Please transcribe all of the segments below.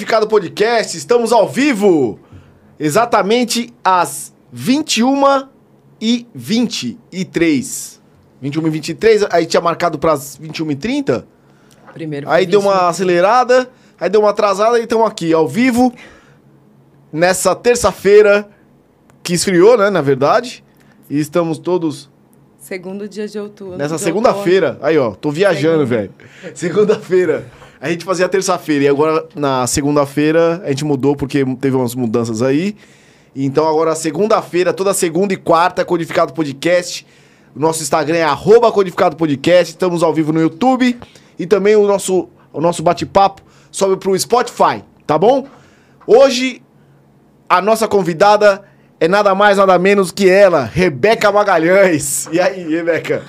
Codificado Podcast, estamos ao vivo, exatamente às 21 e 23. 21 e 23, aí tinha marcado para as 21 e 30. Primeiro Aí foi deu uma 21. acelerada, aí deu uma atrasada e estamos aqui, ao vivo, nessa terça-feira, que esfriou, né, na verdade. E estamos todos Segundo dia de outubro. nessa segunda-feira. Aí, ó, tô viajando, velho. Segunda-feira. A gente fazia terça-feira e agora na segunda-feira a gente mudou porque teve umas mudanças aí. Então agora segunda-feira, toda segunda e quarta, Codificado Podcast. O nosso Instagram é arroba Codificado Podcast. Estamos ao vivo no YouTube. E também o nosso, o nosso bate-papo sobe pro Spotify, tá bom? Hoje, a nossa convidada é nada mais, nada menos que ela, Rebeca Magalhães. E aí, Rebeca?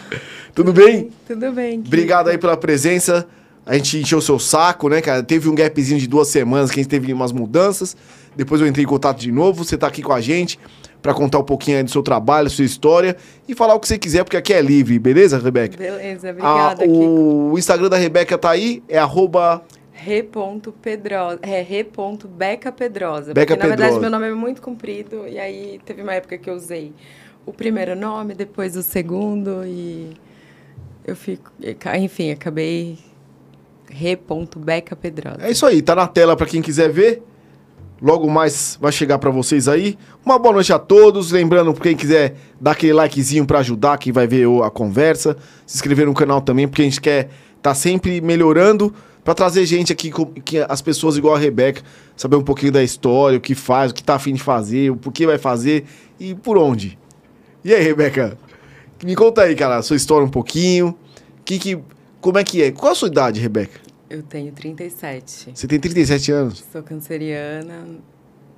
Tudo bem? Tudo bem. Obrigado aí pela presença. A gente encheu o seu saco, né, cara? Teve um gapzinho de duas semanas que a gente teve umas mudanças. Depois eu entrei em contato de novo. Você tá aqui com a gente pra contar um pouquinho aí do seu trabalho, sua história e falar o que você quiser, porque aqui é livre, beleza, Rebeca? Beleza, Ah, obrigada, Kiko. o Instagram da Rebeca tá aí, é arroba... Re.pedrosa. É, Re.beca Pedrosa. Beca porque, na verdade, meu nome é muito comprido. E aí, teve uma época que eu usei o primeiro nome, depois o segundo. E eu fico... Enfim, acabei... Re.beca Pedrosa. É isso aí, tá na tela pra quem quiser ver. Logo mais vai chegar pra vocês aí. Uma boa noite a todos. Lembrando, quem quiser dar aquele likezinho pra ajudar, quem vai ver o- a conversa, se inscrever no canal também, porque a gente quer tá sempre melhorando pra trazer gente aqui, que as pessoas igual a Rebeca, saber um pouquinho da história, o que faz, o que tá afim de fazer, o porquê vai fazer e por onde. E aí, Rebeca? Me conta aí, cara, a sua história um pouquinho. Que que, como é que é? Qual a sua idade, Rebeca? Eu tenho 37. Você tem 37 anos. Sou canceriana.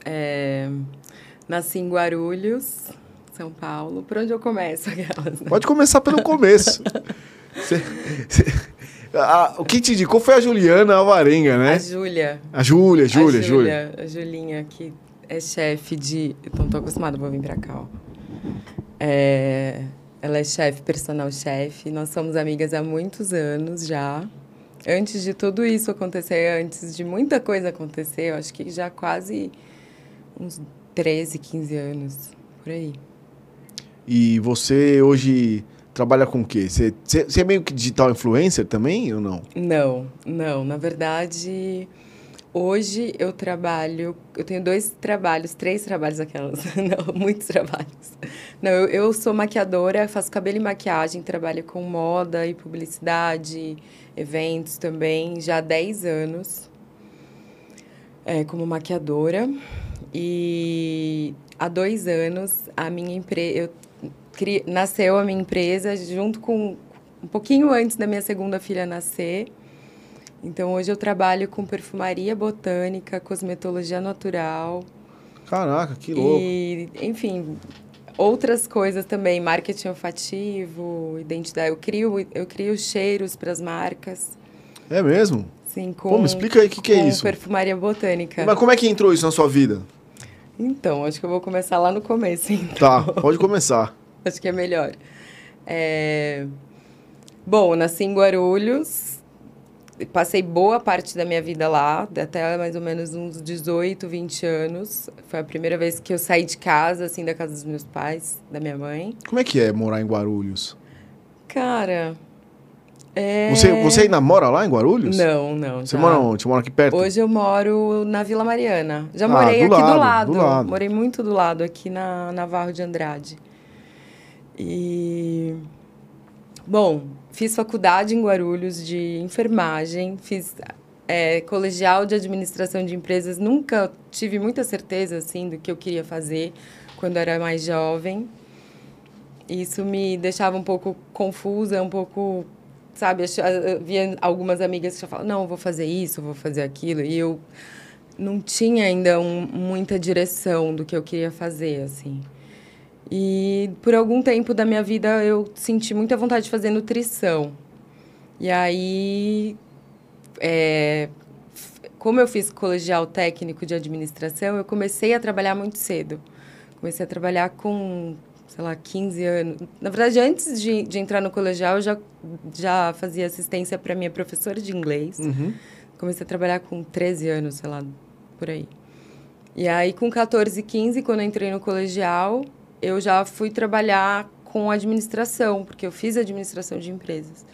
é, Nasci em Guarulhos, São Paulo. Por onde eu começo? Aquelas, né? Pode começar pelo começo. Cê- cê- a- o que te indicou foi a Juliana Alvarenga, né? A Júlia. A Júlia, Júlia, Júlia. A Julinha, que é chefe de. Eu não tô acostumada, vou vir pra cá, ó. É, Ela é chefe, personal chefe. Nós somos amigas há muitos anos já. Antes de tudo isso acontecer, antes de muita coisa acontecer, eu acho que já quase uns 13, 15 anos, por aí. E você hoje trabalha com o quê? Você, você- é meio que digital influencer também ou não? Não, não. Na verdade, hoje eu trabalho. Eu tenho dois trabalhos, três trabalhos aquelas. Não, muitos trabalhos. Não, eu, eu sou maquiadora, faço cabelo e maquiagem, trabalho com moda e publicidade, eventos também, já há 10 anos é, como maquiadora. E há dois anos a minha empresa. Nasceu a minha empresa junto com um pouquinho antes da minha segunda filha nascer. Então hoje eu trabalho com perfumaria botânica, cosmetologia natural Caraca, que louco. e, enfim, outras coisas também, marketing olfativo, identidade. Eu crio, eu crio cheiros para as marcas. É mesmo? Sim, com, Pô, me explica aí o que, que é isso. perfumaria botânica. Mas como é que entrou isso na sua vida? Então, acho que eu vou começar lá no começo, então. Tá, pode começar. Acho que é melhor. É... Bom, nasci em Guarulhos, passei boa parte da minha vida lá, até mais ou menos uns 18, 20 anos. Foi a primeira vez que eu saí de casa, assim, da casa dos meus pais, da minha mãe. Como é que é morar em Guarulhos? Cara, é... Você, você ainda mora lá em Guarulhos? Não, não. Você já. mora onde? Você mora aqui perto? Hoje eu moro na Vila Mariana. Já Ah, morei do aqui lado, do lado. do lado. Morei muito do lado, aqui na Navarro de Andrade. E. Bom, fiz faculdade em Guarulhos de enfermagem, fiz é, colegial de administração de empresas. Nunca tive muita certeza assim do que eu queria fazer quando era mais jovem. Isso me deixava um pouco confusa, um pouco sabe, ach- eu via algumas amigas que já falavam, não, vou fazer isso, vou fazer aquilo, e eu não tinha ainda um- muita direção do que eu queria fazer, assim. E por algum tempo da minha vida eu senti muita vontade de fazer nutrição. E aí, é, como eu fiz colegial técnico de administração, eu comecei a trabalhar muito cedo. Comecei a trabalhar com, sei lá, 15 anos. Na verdade, antes de, de entrar no colegial, eu já, já fazia assistência para minha professora de inglês. Uhum. Comecei a trabalhar com 13 anos, sei lá, por aí. E aí, com 14, 15, quando entrei no colegial, eu já fui trabalhar com administração, porque eu fiz administração de empresas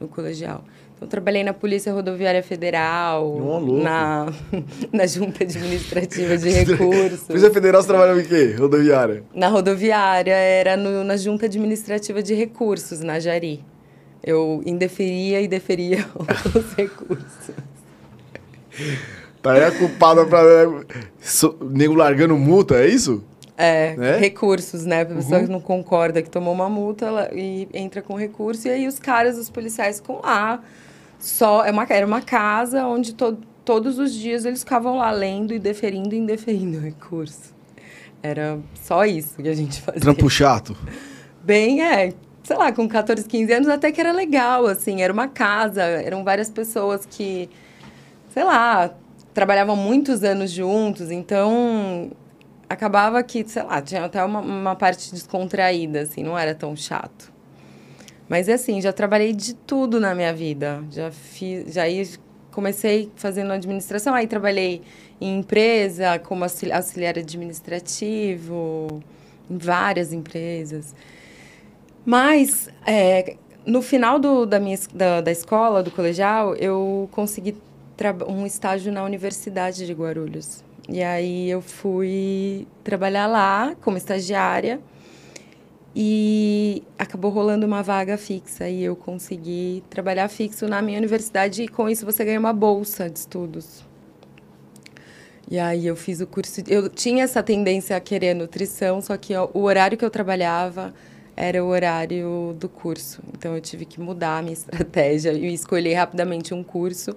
no colegial. Então, trabalhei na Polícia Rodoviária Federal, Oh, na, na Junta Administrativa de Recursos. Polícia Federal você trabalhava em quê? Rodoviária? Na rodoviária, era no, na Junta Administrativa de Recursos, na Jari. Eu indeferia e deferia os recursos. Tá aí a culpada pra. So, nego largando multa, é isso? É, É? recursos, né? A pessoa que não concorda que tomou uma multa ela, e entra com recurso. E aí os caras, os policiais, ficam lá. Só, é uma, era uma casa onde to, todos os dias eles ficavam lá lendo e deferindo e indeferindo o recurso. Era só isso que a gente fazia. Trampo chato. Bem, é, sei lá, com 14, 15 anos até que era legal, assim, era uma casa, eram várias pessoas que, sei lá, trabalhavam muitos anos juntos, então acabava que, sei lá, tinha até uma, uma parte descontraída, assim, não era tão chato. Mas assim, já trabalhei de tudo na minha vida. Já fiz, já comecei fazendo administração, aí trabalhei em empresa como auxili- auxiliar administrativo, em várias empresas. Mas é, no final do, da minha da, da escola, do colegial, eu consegui um estágio na Universidade de Guarulhos. E aí eu fui trabalhar lá como estagiária e acabou rolando uma vaga fixa e eu consegui trabalhar fixo na minha universidade e com isso você ganha uma bolsa de estudos. E aí eu fiz o curso, eu tinha essa tendência a querer nutrição, só que o horário que eu trabalhava era o horário do curso. Então eu tive que mudar a minha estratégia e escolher rapidamente um curso.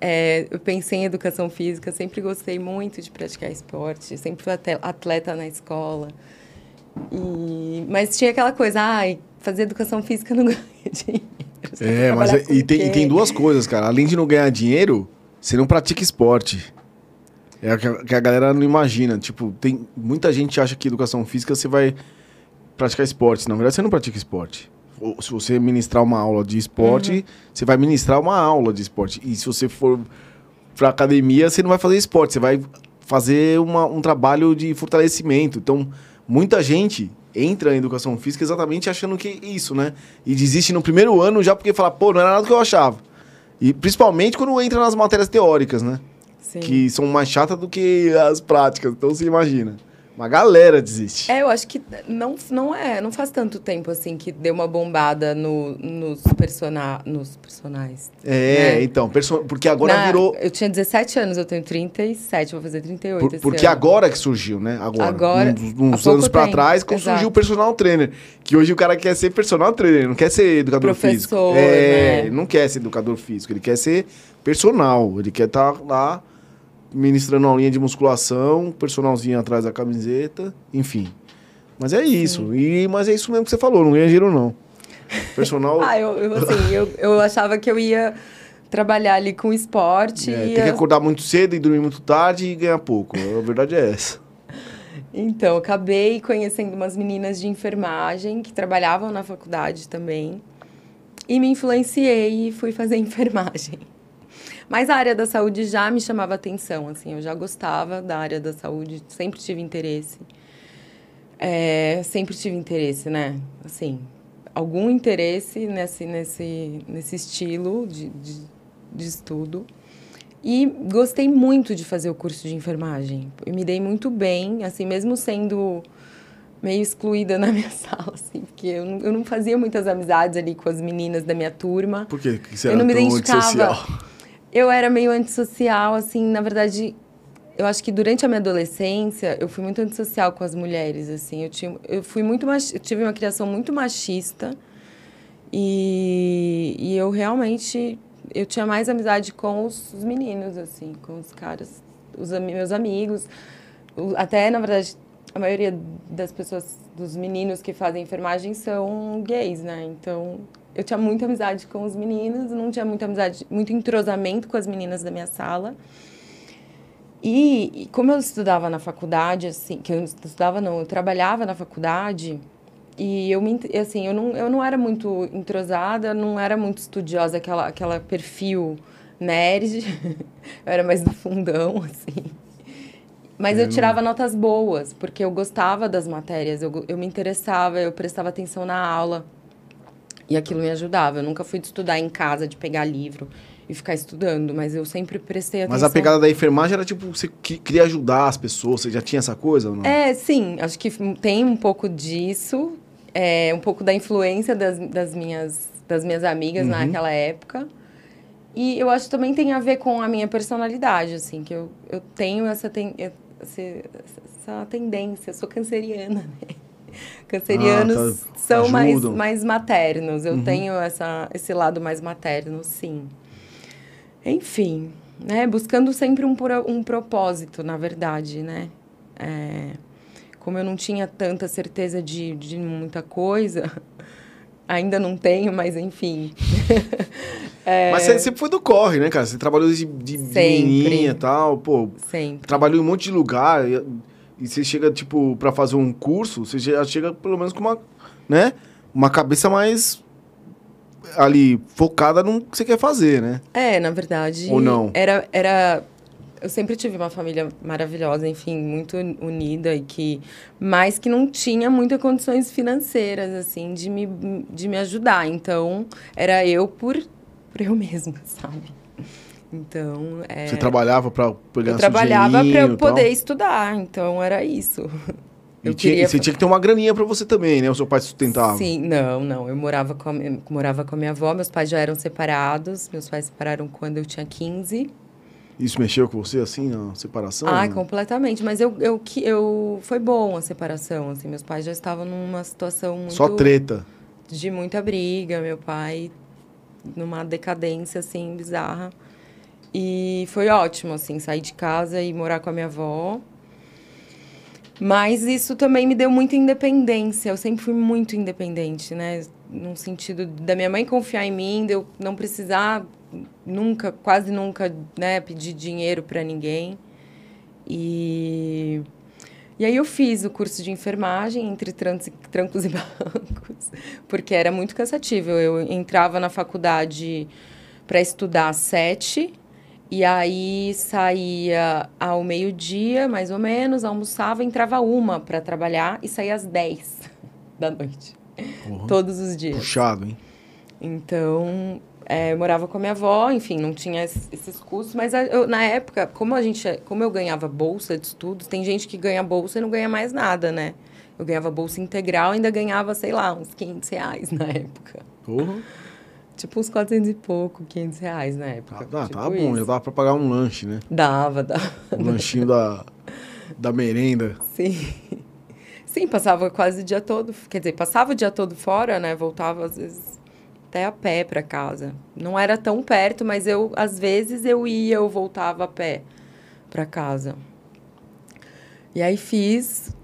É, eu pensei em educação física, sempre gostei muito de praticar esporte, sempre fui atleta na escola. E, mas tinha aquela coisa, ai, fazer educação física não ganha dinheiro. É, mas é- e tem, e tem duas coisas, cara. Além de não ganhar dinheiro, você não pratica esporte. É o que a, que a galera não imagina. Tipo, tem muita gente acha que educação física você vai praticar esporte. Na verdade, você não pratica esporte. Se você ministrar uma aula de esporte, Uhum. você vai ministrar uma aula de esporte. E se você for pra academia, você não vai fazer esporte, você vai fazer uma- um trabalho de fortalecimento. Então, muita gente entra em educação física exatamente achando que é isso, né? E desiste no primeiro ano já porque fala, pô, não era nada do que eu achava. E principalmente quando entra nas matérias teóricas, né? Sim. Que são mais chatas do que as práticas. Então você imagina. Uma galera desiste. É, eu acho que não, não é, não faz tanto tempo assim que deu uma bombada no, nos, persona, nos personagens. É, né? então, perso- porque agora Na- virou. Eu tinha 17 anos, eu tenho 37, vou fazer 38 por- porque ano. agora que surgiu, né? Agora. Agora, uns, anos pra tempo, trás, quando surgiu o personal trainer. Que hoje o cara quer ser personal trainer, não quer ser educador físico. Professor, É, né? ele não quer ser educador físico, ele quer ser personal. Ele quer estar lá ministrando uma linha de musculação, personalzinho atrás da camiseta, enfim. Mas é isso. E, mas é isso mesmo que você falou, não ganha dinheiro, não. Personal. Ah, eu, eu, assim, eu, eu achava que eu ia trabalhar ali com esporte. é, e tem que acordar muito cedo e dormir muito tarde e ganhar pouco. A verdade é essa. Então, acabei conhecendo umas meninas de enfermagem que trabalhavam na faculdade também. E me influenciei e fui fazer enfermagem. Mas a área da saúde já me chamava atenção, assim, eu já gostava da área da saúde, sempre tive interesse. É, sempre tive interesse, né? Assim, algum interesse nesse, nesse, nesse estilo de, de, de estudo. E gostei muito de fazer o curso de enfermagem. Eu me dei muito bem, assim, mesmo sendo meio excluída na minha sala, assim, porque eu não, eu não fazia muitas amizades ali com as meninas da minha turma. Por que, que você Eu era não me tão identificava. antissocial? Eu era meio antissocial, assim, na verdade, eu acho que durante a minha adolescência eu fui muito antissocial com as mulheres, assim. Eu, tinha, eu fui muito eu tive uma criação muito machista e, e eu realmente eu tinha mais amizade com os, os meninos, assim, com os caras, os ami- meus amigos. Até, na verdade, a maioria das pessoas, dos meninos que fazem enfermagem são gays, né? Então, eu tinha muita amizade com os meninos, não tinha muita amizade, muito entrosamento com as meninas da minha sala. E, e como eu estudava na faculdade, assim, que eu estudava não, eu trabalhava na faculdade, e eu me, assim, eu não, eu não era muito entrosada, não era muito estudiosa, aquela, aquela perfil nerd, eu era mais do fundão, assim. Mas eu tirava notas boas, porque eu gostava das matérias, eu, eu me interessava, eu prestava atenção na aula. E aquilo me ajudava. Eu nunca fui de estudar em casa, de pegar livro e ficar estudando, mas eu sempre prestei atenção. Mas a pegada da enfermagem era tipo, você queria ajudar as pessoas, você já tinha essa coisa ou não? É, sim, acho que tem um pouco disso, é, um pouco da influência das, das, minhas, das minhas amigas uhum. naquela época. E eu acho que também tem a ver com a minha personalidade, assim, que eu, eu tenho essa, ten, essa tendência, eu sou canceriana, né? Cancerianos ah, tá. são mais, mais maternos. Eu uhum. tenho essa, esse lado mais materno, sim. Enfim, né? Buscando sempre um, um propósito, na verdade, né? É, como eu não tinha tanta certeza de, de muita coisa, ainda não tenho, mas enfim. é... Mas você sempre foi do corre, né, cara? Você trabalhou de, de menininha e tal, pô. Sempre. Trabalhou em um monte de lugar. E, você chega, tipo, para fazer um curso, você já chega pelo menos com uma, né? Uma cabeça mais ali focada no que você quer fazer, né? É, na verdade. Ou não? Era, era. Eu sempre tive uma família maravilhosa, enfim, muito unida e que, mas que não tinha muitas condições financeiras assim de me, de me ajudar. Então era eu por, por eu mesma, sabe? Então, é... Você trabalhava para pegar Eu trabalhava para eu poder estudar, então era isso. Eu e queria... você tinha que ter uma graninha para você também, né? O seu pai sustentava. Sim, não, não. Eu morava com, a, eu morava com a minha avó, meus pais já eram separados. Meus pais separaram quando eu tinha 15. Isso mexeu com você, assim, na separação? Ah, completamente. Mas eu, eu, eu, foi bom a separação, assim. Meus pais já estavam numa situação muito... Só treta. De muita briga. Meu pai numa decadência, assim, bizarra. E foi ótimo, assim, sair de casa e morar com a minha avó. Mas isso também me deu muita independência. Eu sempre fui muito independente, né? No sentido da minha mãe confiar em mim, de eu não precisar nunca, quase nunca, né, pedir dinheiro para ninguém. E e aí eu fiz o curso de enfermagem entre trancos e, bancos, porque era muito cansativo. Eu entrava na faculdade para estudar às sete e aí saía ao meio-dia, mais ou menos, almoçava, entrava uma para trabalhar e saía às 10 da noite. Uhum. Todos os dias. Puxado, hein? Então, é, morava com a minha avó, enfim, não tinha esses custos, mas eu, na época, como a gente, como eu ganhava bolsa de estudos, tem gente que ganha bolsa e não ganha mais nada, né? Eu ganhava bolsa integral, ainda ganhava, sei lá, uns 500 reais na época. Uhum. Tipo uns 400 e pouco, 500 reais na época. Ah, tipo tá bom, já dava pra pagar um lanche, né? Dava, dava. Um lanchinho da, da merenda. Sim. Sim, passava quase o dia todo. Quer dizer, passava o dia todo fora, né? Voltava às vezes até a pé para casa. Não era tão perto, mas eu às vezes eu ia, eu voltava a pé para casa. E aí fiz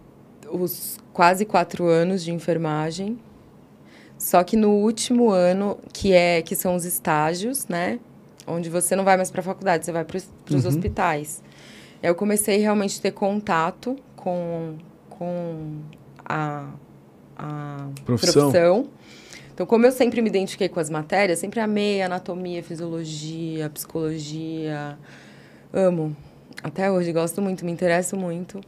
os quase quatro anos de enfermagem. Só que no último ano, que é que são os estágios, né? Onde você não vai mais para a faculdade, você vai para os uhum. hospitais. Eu comecei realmente a ter contato com, com a, a profissão. profissão. Então, como eu sempre me identifiquei com as matérias, sempre amei anatomia, fisiologia, psicologia. Amo. Até hoje gosto muito, me interesso muito.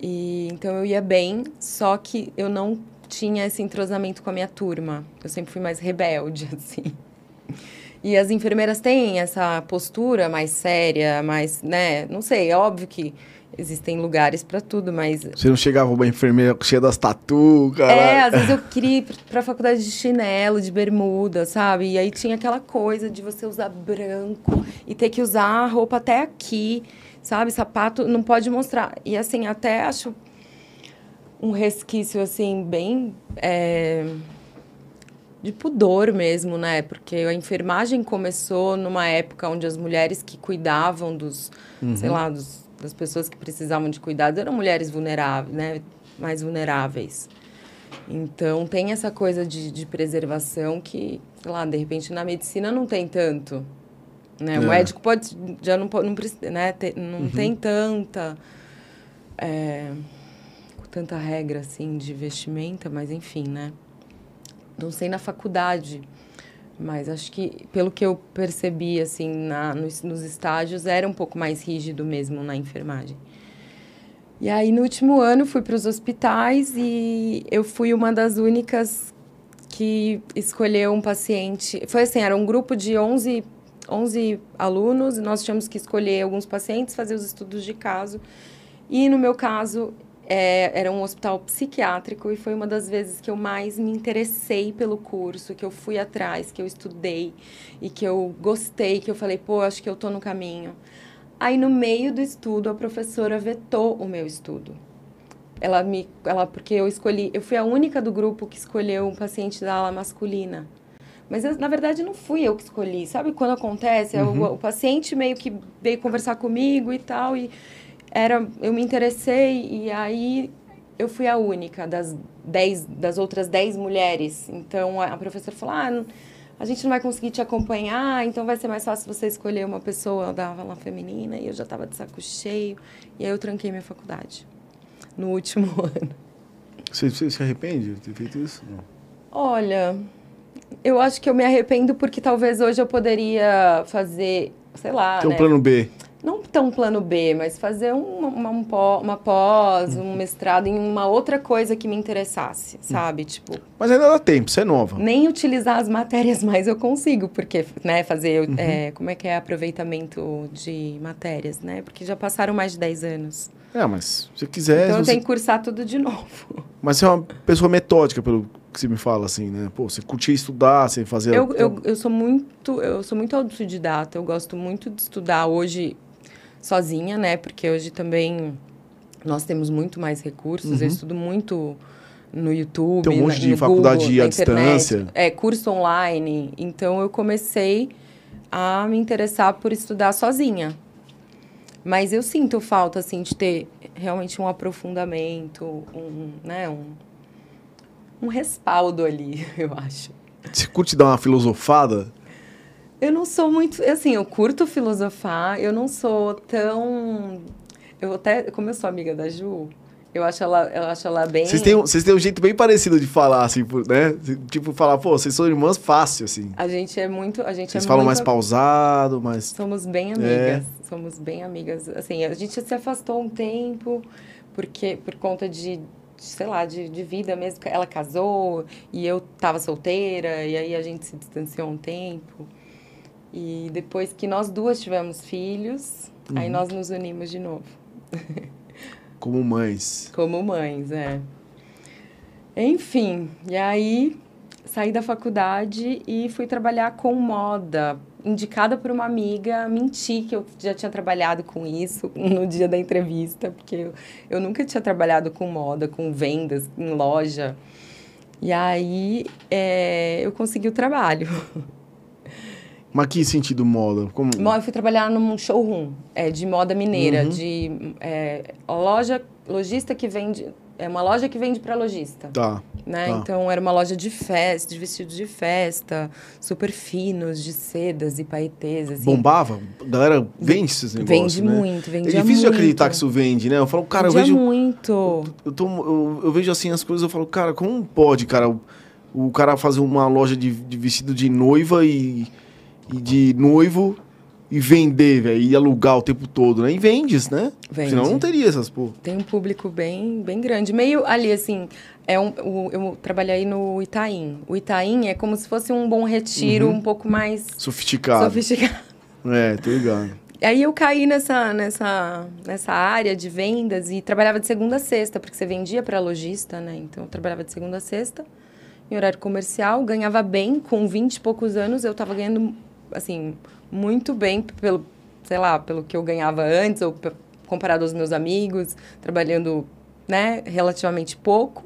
E então eu ia bem, só que eu não tinha esse entrosamento com a minha turma. Eu sempre fui mais rebelde, assim. E as enfermeiras têm essa postura mais séria, mais, né? Não sei, é óbvio que existem lugares para tudo, mas. Você não chegava uma enfermeira cheia das tatu, cara? É, às vezes eu queria ir pra faculdade de chinelo, de bermuda, sabe? E aí tinha aquela coisa de você usar branco e ter que usar a roupa até aqui, sabe? Sapato não pode mostrar. E assim, até acho um resquício, assim, bem... É, de pudor mesmo, né? Porque a enfermagem começou numa época onde as mulheres que cuidavam dos, uhum. sei lá, dos, das pessoas que precisavam de cuidados eram mulheres vulneráveis, né? Mais vulneráveis. Então, tem essa coisa de, de preservação que, sei lá, de repente na medicina não tem tanto. Né? É. O médico pode, já não, não, né? Não uhum. tem tanta... É, tanta regra assim de vestimenta, mas enfim, né? Não sei na faculdade, Mas acho que, pelo que eu percebi, assim, na, nos, nos estágios, era um pouco mais rígido mesmo na enfermagem. E aí, no último ano, fui para os hospitais e eu fui uma das únicas que escolheu um paciente. Foi assim, era um grupo de 11, 11 alunos e nós tínhamos que escolher alguns pacientes, fazer os estudos de caso. E no meu caso, é, era um hospital psiquiátrico e foi uma das vezes que eu mais me interessei pelo curso, que eu fui atrás, que eu estudei e que eu gostei, que eu falei, pô, acho que eu tô no caminho. Aí no meio do estudo a professora vetou o meu estudo. Ela me, ela porque eu escolhi, eu fui a única do grupo que escolheu um paciente da ala masculina. Mas eu, na verdade não fui eu que escolhi. Sabe quando acontece? Uhum. O, o, paciente meio que veio conversar comigo e tal e era eu me interessei e aí eu fui a única das dez das outras dez mulheres. Então a professora falou: "Ah, a gente não vai conseguir te acompanhar, então vai ser mais fácil você escolher uma pessoa da aula feminina. E eu já estava de saco cheio. E aí eu tranquei minha faculdade no último ano. Você, você se arrepende de ter feito isso? Não. Olha, eu acho que eu me arrependo porque talvez hoje eu poderia fazer, sei lá. Tem né? um plano B não tão plano B, mas fazer uma, uma, uma pós, um mestrado em uma outra coisa que me interessasse, sabe? Tipo. Mas ainda dá tempo, você é nova. Nem utilizar as matérias mais eu consigo, porque, né, fazer, uhum. é, como é que é aproveitamento de matérias, né? Porque já passaram mais de 10 anos. É, mas se quiser. Então você... tenho que cursar tudo de novo. Mas você é uma pessoa metódica, pelo que você me fala, assim, né? Pô, você curtia estudar, você fazia. Eu, eu, eu sou muito, eu sou muito autodidata, eu gosto muito de estudar. Hoje sozinha, né? Porque hoje também nós temos muito mais recursos. Uhum. Eu estudo muito no YouTube, Tem um monte na, de faculdade Google, à distância. É, curso online. Então eu comecei a me interessar por estudar sozinha. Mas eu sinto falta, assim, de ter realmente um aprofundamento, um, né, um, um respaldo ali, eu acho. Você curte dar uma filosofada? Eu não sou muito. Assim, eu curto filosofar, eu não sou tão. Eu até. Como eu sou amiga da Ju, eu acho ela, eu acho ela bem. Vocês têm, vocês têm um jeito bem parecido de falar, assim, né? Tipo, falar, pô, vocês são irmãs fácil, assim. A gente é muito. A gente vocês é falam muito... mais pausado, mais. Somos bem amigas. É. Somos bem amigas. Assim, a gente se afastou um tempo, porque por conta de sei lá, de, de vida mesmo. Ela casou e eu tava solteira, e aí a gente se distanciou um tempo. E depois que nós duas tivemos filhos, uhum. aí nós nos unimos de novo. Como mães. Como mães, é. Enfim, e aí saí da faculdade e fui trabalhar com moda, indicada por uma amiga, menti que eu já tinha trabalhado com isso no dia da entrevista, porque eu, eu nunca tinha trabalhado com moda, com vendas em loja. E aí é, eu consegui o trabalho. Mas que sentido moda? Como... Eu fui trabalhar num showroom é, de moda mineira, uhum. de é, loja, lojista que vende, é uma loja que vende para lojista. Tá. Né? Tá. Então era uma loja de festa, de vestidos de festa, super finos, de sedas e paetês. Assim. Bombava? A galera vende esses negócios, Vende né? muito, vende É difícil muito. de acreditar que isso vende, né? Eu falo, cara, Vendia eu vejo... muito. Eu, tô, eu, eu, vejo assim as coisas, eu falo, cara, como pode, cara, o, o cara fazer uma loja de, de vestido de noiva e e de noivo e vender, velho, e alugar o tempo todo, né? E vendes, né? Vende. Senão não teria essas, pô. Tem um público bem, bem grande. Meio ali, assim, é um, o, eu trabalhei no Itaim. O Itaim é como se fosse um bom retiro, Uhum. um pouco mais Sofisticado. sofisticado. É, tô ligado. Aí eu caí nessa, nessa, nessa área de vendas e trabalhava de segunda a sexta, porque você vendia para lojista, né? Então eu trabalhava de segunda a sexta, em horário comercial, ganhava bem, com 20 e poucos anos eu estava ganhando, assim, muito bem pelo, sei lá, pelo que eu ganhava antes, ou comparado aos meus amigos, trabalhando, né, relativamente pouco.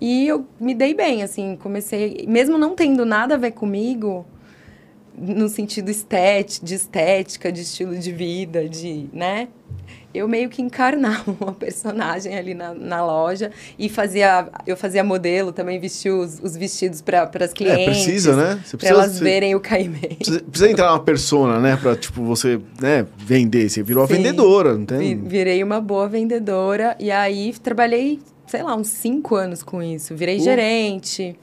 E eu me dei bem, assim, comecei, mesmo não tendo nada a ver comigo, no sentido estético, de estética, de estilo de vida, de, né? Eu meio que encarnava uma personagem ali na, na loja e fazia, eu fazia modelo, também vestia os, os vestidos para as clientes. É, precisa, né? Você Para elas verem o caimento. precisa, precisa entrar uma persona, né? Pra, tipo, você, né, vender. Você virou a Sim. vendedora, não tem? Virei uma boa vendedora e aí trabalhei, sei lá, uns cinco anos com isso. Virei Pô. gerente.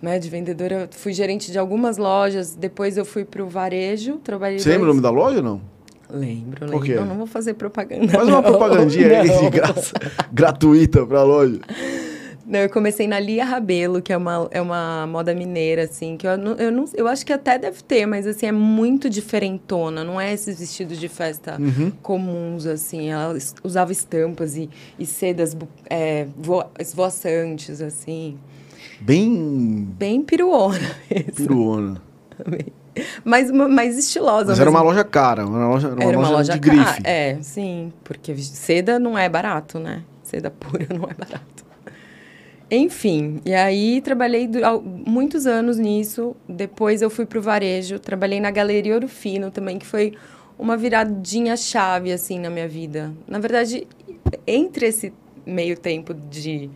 Né, de vendedora, fui gerente de algumas lojas, depois eu fui para o varejo, trabalhei... Você lembra o nome da loja ou não? Lembro, lembro. é? Eu não vou fazer propaganda. Faz uma não. propagandinha aí Não. de graça, gratuita pra loja. Não, eu comecei na Lia Rabelo, que é uma, é uma moda mineira, assim, que eu, não, eu, não, eu acho que até deve ter, mas, assim, é muito diferentona. Não é esses vestidos de festa Uhum. comuns, assim. Ela usava estampas e, e sedas é, vo- esvoaçantes, assim. Bem Bem piruona mesmo. piruona. Mas, mais estilosa. Mas ao era uma loja cara, uma loja, era uma Era uma loja, loja de ca- grife. É, sim, porque seda não é barato, né? Seda pura não é barato. Enfim, e aí trabalhei du- al- muitos anos nisso. Depois eu fui pro varejo, trabalhei na Galeria Ouro Fino também, que foi uma viradinha chave assim na minha vida. Na verdade, entre esse meio tempo de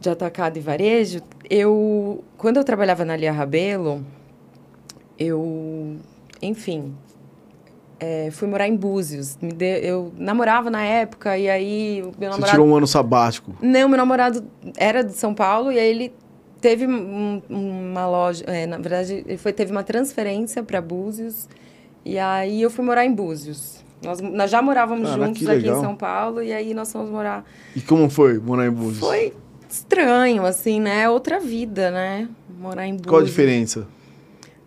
de atacado e varejo, eu quando eu trabalhava na Lia Rabelo, eu, enfim, é, fui morar em Búzios. Me deu- eu namorava na época e aí meu Você namorado... tirou um ano sabático. Não, meu namorado era de São Paulo e aí ele teve um- uma loja... é, na verdade, ele foi, teve uma transferência para Búzios e aí eu fui morar em Búzios. Nós, nós já morávamos Caraca, juntos aqui em. São Paulo e aí nós fomos morar... E como foi morar em Búzios? Foi estranho, assim, né? Outra vida, né? Morar em Búzios. Qual a diferença?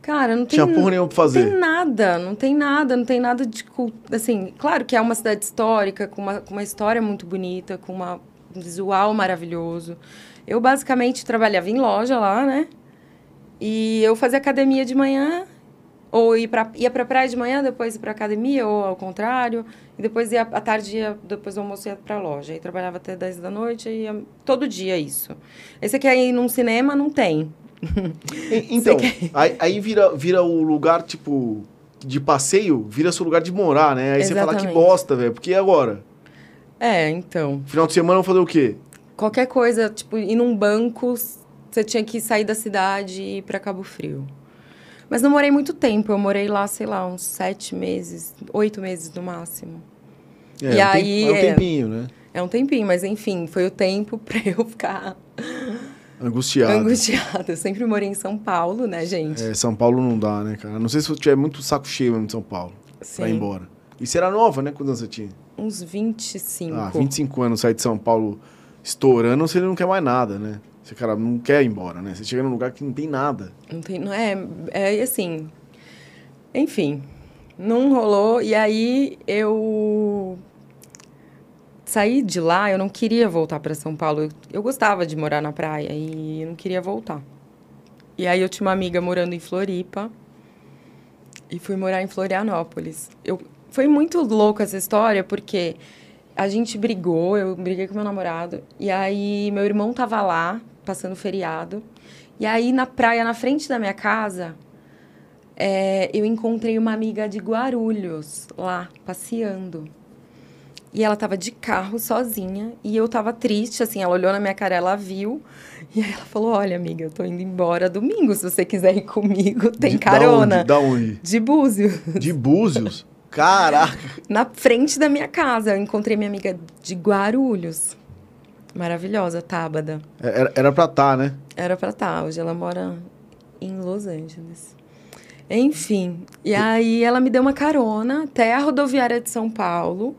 Cara, não tem... Tinha porra nenhuma pra Não tem fazer. nada, não tem nada, não tem nada de assim, claro que é uma cidade histórica, com uma, com uma história muito bonita, com uma, um visual maravilhoso. Eu basicamente trabalhava em loja lá, né? E eu fazia academia de manhã, ou ia pra, ia pra praia de manhã, depois ia pra academia, ou ao contrário. E depois ia, à tarde, ia, depois do almoço ia pra loja. Aí trabalhava até 10 da noite, e ia, todo dia isso. Esse aqui aí num cinema não tem. Então, aí, aí vira, vira o lugar, tipo, de passeio, vira seu lugar de morar, né? Aí você fala que Exatamente. bosta, velho. Porque agora? É, então. Final de semana eu vou fazer o quê? Qualquer coisa, tipo, ir num banco, você tinha que sair da cidade e ir pra Cabo Frio. Mas não morei muito tempo, eu morei lá, sei lá, uns sete meses, oito meses no máximo. É, E um aí, é um é. tempinho, né? É um tempinho, mas enfim, foi o tempo pra eu ficar Angustiado. angustiada. Eu sempre morei em São Paulo, né, gente? É, São Paulo não dá, né, cara? Não sei se você tiver muito saco cheio mesmo de São Paulo pra Sim. ir embora. E você era nova, né? Quantos anos você tinha? Uns 25. Ah, 25 anos, sair de São Paulo estourando, você não quer mais nada, né? Você, cara, não quer ir embora, né? Você chega num lugar que não tem nada. Não tem, não é, é assim. Enfim, não rolou e aí eu saí de lá, eu não queria voltar para São Paulo. Eu, eu gostava de morar na praia e não queria voltar. E aí eu tinha uma amiga morando em Floripa e fui morar em Florianópolis. Eu foi muito louco essa história porque a gente brigou, eu briguei com meu namorado e aí meu irmão tava lá passando feriado. E aí na praia na frente da minha casa, é, eu encontrei uma amiga de Guarulhos lá passeando. E ela tava de carro sozinha e eu tava triste, assim, ela olhou na minha cara, ela viu. E aí ela falou: "Olha, amiga, eu tô indo embora domingo, se você quiser ir comigo, tem De- carona". Da onde? De Búzios. De Búzios? Caraca! Na frente da minha casa, eu encontrei minha amiga de Guarulhos. Maravilhosa, Tábada. Era, era pra tá, né? Era pra estar, hoje ela mora em Los Angeles. Enfim, e aí ela me deu uma carona até a rodoviária de São Paulo,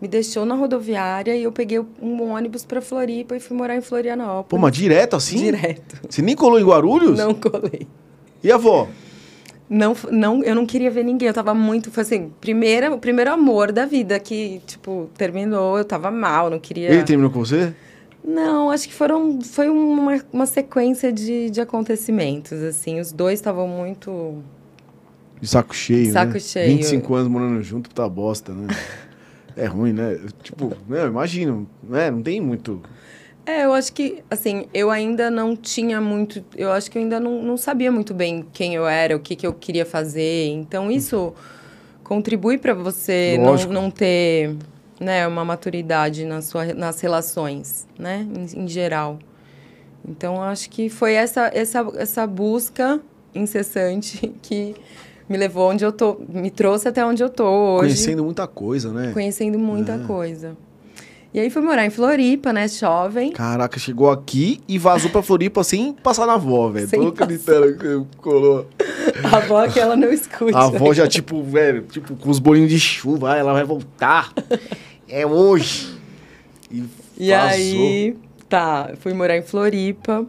me deixou na rodoviária e eu peguei um ônibus pra Floripa e fui morar em Florianópolis. Pô, mas direto assim? Direto. Você nem colou em Guarulhos? Não colei. E a avó? Não, não, eu não queria ver ninguém, eu tava muito, foi assim, primeira, o primeiro amor da vida que, tipo, terminou, eu tava mal, não queria... Ele terminou com você? Não, acho que foram, foi uma, uma sequência de, de acontecimentos, assim, os dois estavam muito... De saco cheio, Saco né? cheio. 25 anos morando junto, tá bosta, né? é ruim, né? Tipo, né? eu imagino, né? Não tem muito... É, eu acho que, assim, eu ainda não tinha muito. Eu acho que eu ainda não, não sabia muito bem quem eu era, o que, que eu queria fazer. Então, isso contribui para você não, Lógico. não ter né, uma maturidade na sua, nas relações, né, em, em geral. Então, eu acho que foi essa, essa, essa busca incessante que me levou onde eu tô, me trouxe até onde eu tô hoje Conhecendo muita coisa, né? conhecendo muita É. coisa. E aí fui morar em Floripa, né, jovem. Caraca, chegou aqui e vazou pra Floripa sem passar na avó, velho. Tô acreditando que colou. A avó que ela não escute. A avó já, tipo, velho, tipo, com os bolinhos de chuva, ela vai voltar. É hoje. E, E aí, tá, fui morar em Floripa.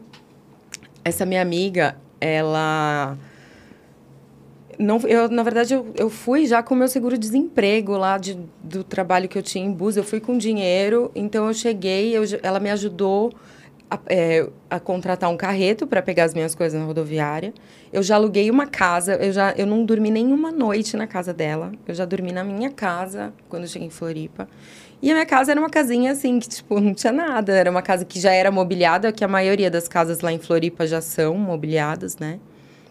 Essa minha amiga, ela. Não, eu, na verdade, eu, eu fui já com o meu seguro-desemprego lá de, do trabalho que eu tinha em Búzios. Eu fui com dinheiro, então eu cheguei, eu, ela me ajudou a, é, a contratar um carreto para pegar as minhas coisas na rodoviária. Eu já aluguei uma casa, eu, já, eu não dormi nenhuma noite na casa dela. Eu já dormi na minha casa quando eu cheguei em Floripa. E a minha casa era uma casinha assim, que, tipo, não tinha nada. Era uma casa que já era mobiliada, que a maioria das casas lá em Floripa já são mobiliadas, né?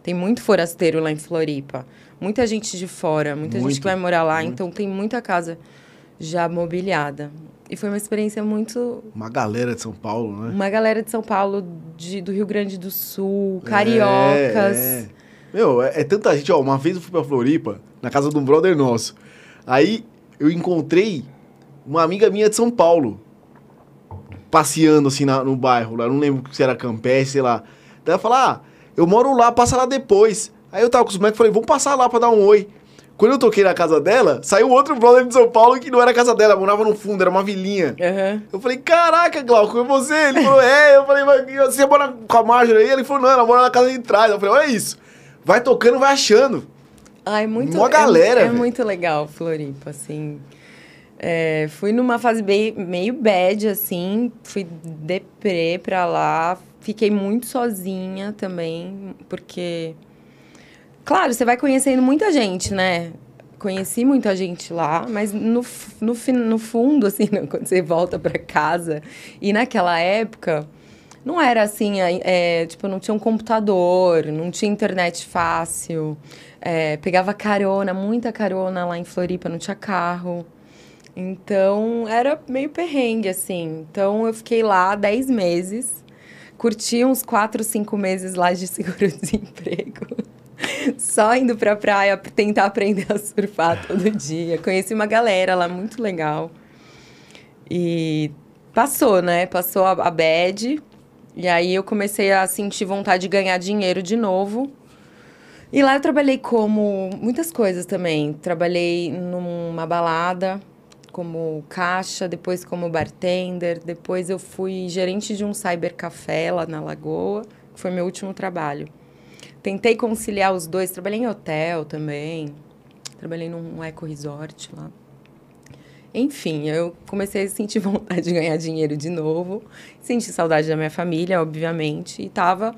Tem muito forasteiro lá em Floripa. Muita gente de fora, muita gente Muito, que vai morar lá. muito. Então tem muita casa já mobiliada. E foi uma experiência muito. Uma galera de São Paulo, né? Uma galera de São Paulo, de, do Rio Grande do Sul, cariocas. É, é. Meu, é, é tanta gente. Ó, uma vez eu fui pra Floripa, na casa de um brother nosso. Aí eu encontrei uma amiga minha de São Paulo. Passeando assim na- no bairro lá. Não lembro se era campestre, sei lá. Daí ela falou: Ah, eu moro lá, passa lá depois. Aí eu tava com os moleques e falei: Vamos passar lá pra dar um oi. Quando eu toquei na casa dela, saiu outro brother de São Paulo que não era a casa dela, morava no fundo, era uma vilinha. Aham. Eu falei, caraca, Glauco, é você? Ele falou, é. Eu falei, mas você mora com a Marjorie aí? Ele falou, não, ela mora na casa de trás. Eu falei, olha isso. Vai tocando, vai achando. Ai, muito, Mó é- galera, É, velho. muito legal, Floripa, assim. É, fui numa fase bem, meio bad, assim. Fui deprê pra lá. Fiquei muito sozinha também, porque... Claro, você vai conhecendo muita gente, né? Conheci muita gente lá, mas no, no, no fundo, assim, quando você volta pra casa... E naquela época... Não era assim, é, tipo, não tinha um computador, não tinha internet fácil. É, pegava carona, muita carona lá em Floripa, não tinha carro. Então, era meio perrengue, assim. Então, eu fiquei lá 10 meses. Curti uns 4, 5 meses lá de seguro-desemprego. Só indo pra praia tentar aprender a surfar todo dia. Conheci uma galera lá muito legal. E passou, né? Passou a, a bad. E aí eu comecei a sentir vontade de ganhar dinheiro de novo. E lá eu trabalhei como muitas coisas também. Trabalhei numa balada como caixa, depois como bartender, depois eu fui gerente de um cybercafé lá na Lagoa, que foi meu último trabalho. Tentei conciliar os dois, trabalhei em hotel também, trabalhei num eco resort lá. Enfim, eu comecei a sentir vontade de ganhar dinheiro de novo, senti saudade da minha família, obviamente, e tava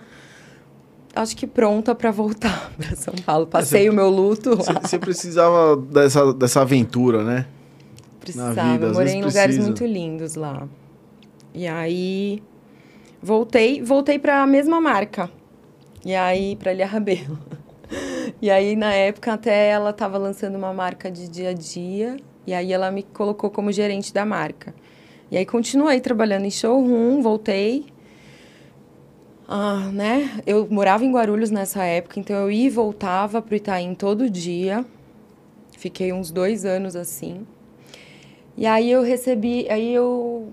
acho que pronta para voltar para São Paulo. Passei Você- o meu luto lá. Você precisava dessa, dessa aventura, né? Precisava. vida, às Morei em lugares precisa. muito lindos lá. E aí voltei, voltei para a mesma marca. E aí para Lia Rabelo. E aí na época até ela estava lançando uma marca de dia a dia, e aí ela me colocou como gerente da marca. E aí continuei trabalhando em showroom, voltei. Ah, né? Eu morava em Guarulhos nessa época, então eu ia e voltava pro Itaim todo dia. Fiquei uns dois anos assim. E aí eu recebi, aí eu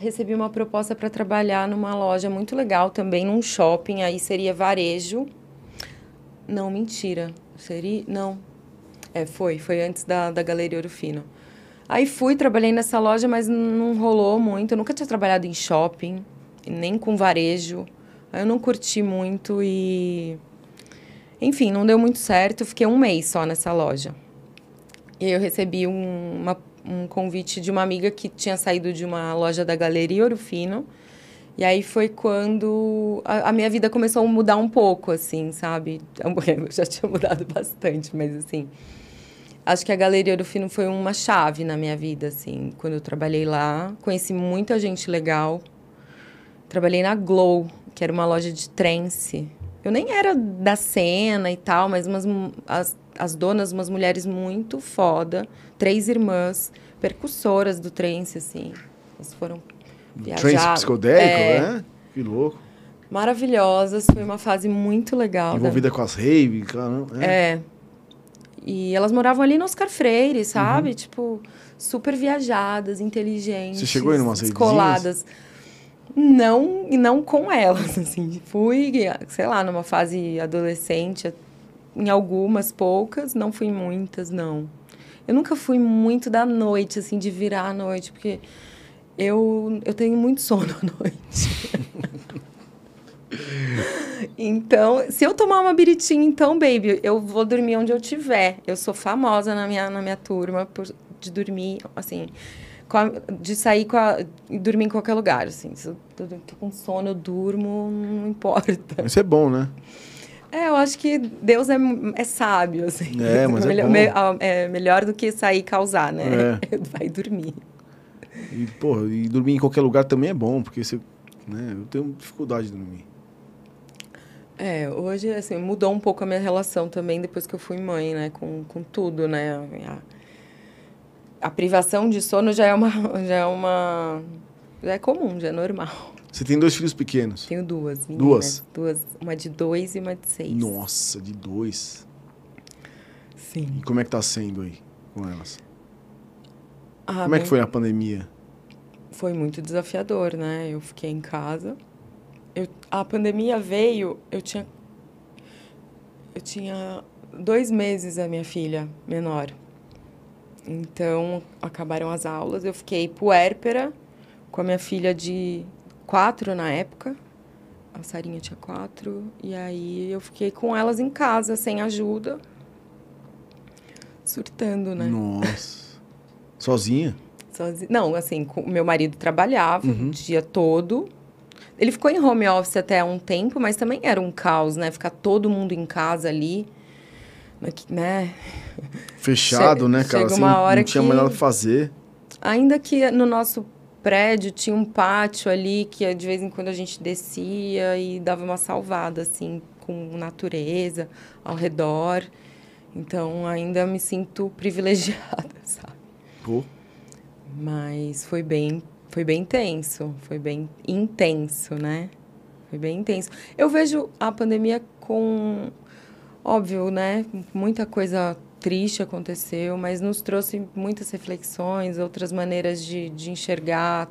recebi uma proposta para trabalhar numa loja muito legal também, num shopping, aí seria varejo. Não, mentira. Seria, não. É, foi, foi antes da, da Galeria Ouro Fino. Aí fui, trabalhei nessa loja, mas não rolou muito. Eu nunca tinha trabalhado em shopping, nem com varejo. Aí eu não curti muito e enfim, não deu muito certo. Fiquei um mês só nessa loja. E aí eu recebi um, uma- um convite de uma amiga que tinha saído de uma loja da Galeria Ouro Fino. E aí foi quando a, a minha vida começou a mudar um pouco, assim, sabe? Eu já tinha mudado bastante, mas assim... Acho que a Galeria Ouro Fino foi uma chave na minha vida, assim. Quando eu trabalhei lá, conheci muita gente legal. Trabalhei na Glow, que era uma loja de trance. Eu nem era da cena e tal, mas umas, as, as donas, umas mulheres muito foda. Três irmãs, percussoras do trance, assim. Elas foram viajar. Trance psicodélico, É, né? Que louco. Maravilhosas. Foi uma fase muito legal. da- Envolvida com as raves, caramba. É. é. E elas moravam ali no Oscar Freire, sabe? Uhum. Tipo, super viajadas, inteligentes. Você chegou aí numa Escoladas. Não, não com elas, assim. Fui, sei lá, numa fase adolescente, em algumas, poucas. Não fui em muitas, não. Eu nunca fui muito da noite, assim, de virar à noite, porque eu, eu tenho muito sono à noite. então, se eu tomar uma biritinha, então, baby, eu vou dormir onde eu tiver. Eu sou famosa na minha, na minha turma por, de dormir, assim, a, de sair com a, e dormir em qualquer lugar, assim. Se eu tô, tô com sono, eu durmo, não importa. Isso é bom, né? É, eu acho que Deus é, é sábio, assim. É, mas melhor, é, bom. Me, é melhor do que sair e causar, né? É. Vai dormir. E, pô, e dormir em qualquer lugar também é bom, porque você, né, eu tenho dificuldade de dormir. É, hoje, assim, mudou um pouco a minha relação também depois que eu fui mãe, né, com, com tudo, né. A, a privação de sono já é uma, já é uma, já é comum, já é normal. Você tem dois filhos pequenos? Tenho duas. Meninas, duas? Duas. Uma de dois e uma de seis. Nossa, de dois? Sim. E como é que tá sendo aí com elas? Ah, como é que foi a pandemia? Foi muito desafiador, né? Eu fiquei em casa. Eu, a pandemia veio, eu tinha... Eu tinha dois meses a minha filha menor. Então, acabaram as aulas. Eu fiquei puérpera com a minha filha de quatro na época. A Sarinha tinha quatro. E aí eu fiquei com elas em casa, sem ajuda. Surtando, né? Nossa. Sozinha? Sozinha. Não, assim, meu marido trabalhava uhum. o dia todo. Ele ficou em home office até um tempo, mas também era um caos, né? Ficar todo mundo em casa ali, né? Fechado, che né, cara? Chega uma hora não tinha que... mais nada fazer. Ainda que no nosso prédio tinha um pátio ali que de vez em quando a gente descia e dava uma salvada, assim, com natureza ao redor. Então, ainda me sinto privilegiada, sabe? Pô. Mas foi bem, foi bem intenso, foi bem intenso, né? Foi bem intenso. Eu vejo a pandemia com, óbvio, né? Muita coisa triste aconteceu, mas nos trouxe muitas reflexões, outras maneiras de, de enxergar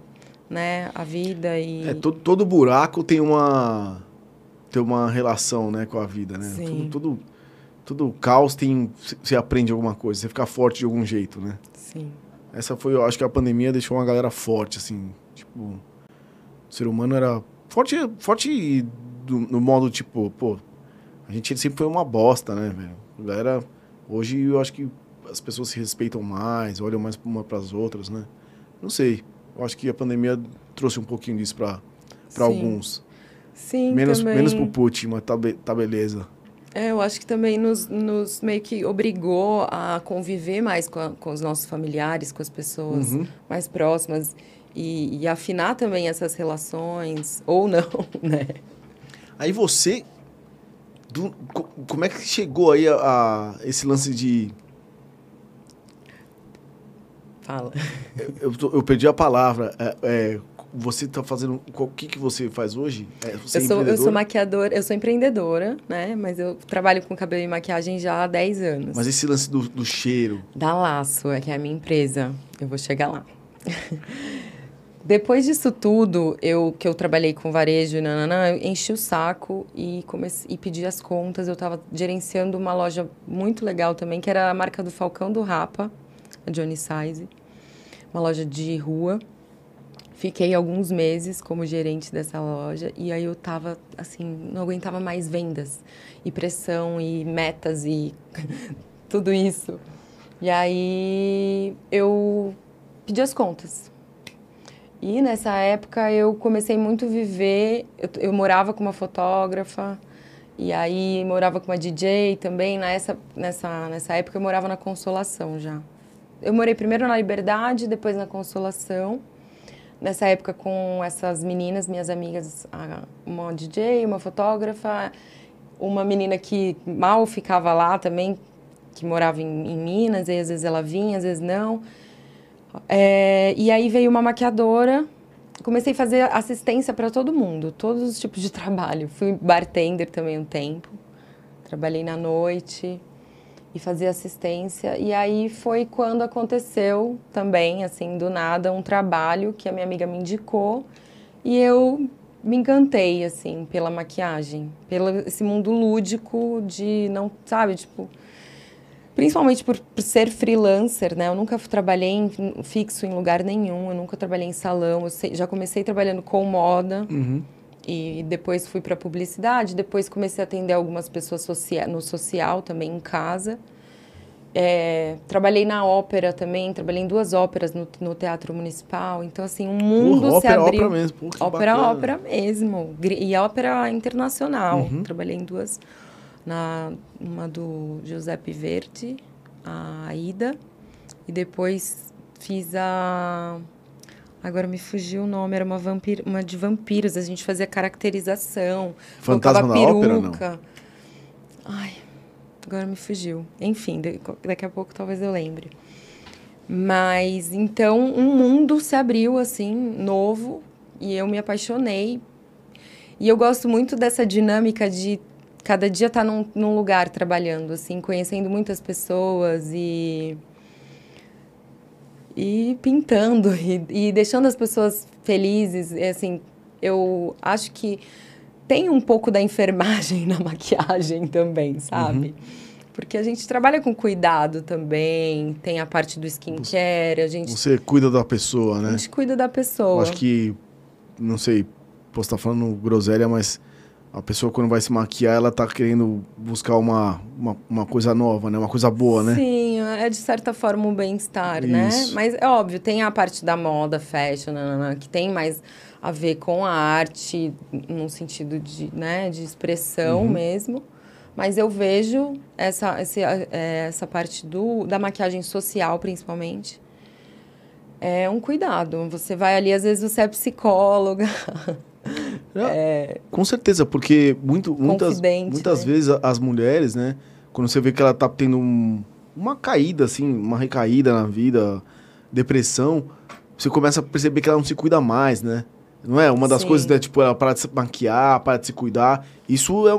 né, a vida e... É, todo, todo buraco tem uma, tem uma relação né, com a vida, né? Sim. Todo, todo, todo caos tem... Você aprende alguma coisa, você fica forte de algum jeito, né? Sim. Essa foi, eu acho que a pandemia deixou uma galera forte, assim, tipo... O ser humano era forte, forte do, no modo, tipo, pô... A gente sempre foi uma bosta, né, velho? A galera Hoje eu acho que as pessoas se respeitam mais, olham mais uma para as outras, né? Não sei. Eu acho que a pandemia trouxe um pouquinho disso para para alguns. Sim, menos também. menos pro Putin, mas tá, be tá beleza. É, eu acho que também nos, nos meio que obrigou a conviver mais com, a, com os nossos familiares, com as pessoas uhum. mais próximas e, e afinar também essas relações, ou não, né? Aí você do, como é que chegou aí a, a esse lance de. Fala. Eu, eu, eu perdi a palavra. É, é, você está fazendo. O que, que você faz hoje? É, você eu, é sou, eu sou maquiadora, eu sou empreendedora, né? Mas eu trabalho com cabelo e maquiagem já há 10 anos. Mas esse lance do, do cheiro. Da Laço, é que é a minha empresa. Eu vou chegar lá. Depois disso tudo, eu que eu trabalhei com varejo e nananã, eu enchi o saco e comecei e pedi as contas. Eu estava gerenciando uma loja muito legal também, que era a marca do Falcão do Rapa, a Johnny Size, uma loja de rua. Fiquei alguns meses como gerente dessa loja e aí eu tava assim, não aguentava mais vendas e pressão e metas e tudo isso. E aí eu pedi as contas e nessa época eu comecei muito a viver. Eu, eu, morava com uma fotógrafa, e aí morava com uma DJ também. Nessa, nessa, nessa época eu morava na Consolação já. Eu morei primeiro na Liberdade, depois na Consolação. Nessa época com essas meninas, minhas amigas, uma DJ, uma fotógrafa, uma menina que mal ficava lá também, que morava em, em Minas, e às vezes ela vinha, às vezes não. É, e aí veio uma maquiadora, comecei a fazer assistência para todo mundo, todos os tipos de trabalho. Fui bartender também um tempo, trabalhei na noite. e fazia assistência. E aí foi quando aconteceu também, assim, do nada, um trabalho que a minha amiga me indicou e eu me encantei, assim, pela maquiagem, pelo esse mundo lúdico de não, sabe, tipo, principalmente por, por ser freelancer, né? Eu nunca trabalhei em, fixo em lugar nenhum, eu nunca trabalhei em salão, eu sei, já comecei trabalhando com moda. Uhum. E depois fui para publicidade, depois comecei a atender algumas pessoas socia no social também em casa. É, trabalhei na ópera também, trabalhei em duas óperas no, no Teatro Municipal. Então, assim, um mundo Porra, se ópera, abriu. ópera mesmo. Pô, que ópera, bacana. ópera mesmo. E ópera internacional. Uhum. Trabalhei em duas. Na, uma do Giuseppe Verdi, a Aida. E depois fiz a... Agora me fugiu o nome, era uma, vampir, uma de vampiros. A gente fazia caracterização. Fantasma colocava da ópera, não? peruca. Ai, agora me fugiu. Enfim, daqui a pouco talvez eu lembre. Mas então um mundo se abriu assim, novo, e eu me apaixonei. E eu gosto muito dessa dinâmica de cada dia estar num, num lugar trabalhando, assim, conhecendo muitas pessoas e e pintando e, e deixando as pessoas felizes. E, assim, eu acho que tem um pouco da enfermagem na maquiagem também, sabe? Porque a gente trabalha com cuidado também, tem a parte do skincare, a gente, Você cuida da pessoa, a né? gente cuida da Eu pessoa. acho que, não sei, posso estar falando groselha, mas a pessoa quando vai se maquiar, ela tá querendo buscar uma, uma, uma coisa nova, né? Uma coisa boa, né? Sim, é de certa forma um bem-estar, né? Mas é óbvio, tem a parte da moda, fashion, nananã, que tem mais a ver com a arte, num sentido de, né, de expressão Uhum. mesmo. Mas eu vejo essa, esse, é, essa parte do, da maquiagem social, principalmente. É um cuidado. Você vai ali, às vezes você é psicóloga. Com certeza, porque muito, muitas, muitas né? vezes as mulheres, né? Quando você vê que ela tá tendo um- uma caída, assim, uma recaída na vida, depressão, você começa a perceber que ela não se cuida mais, né? Não é? Uma das Sim. coisas, né, tipo, ela para de se maquiar, para de se cuidar. Isso é.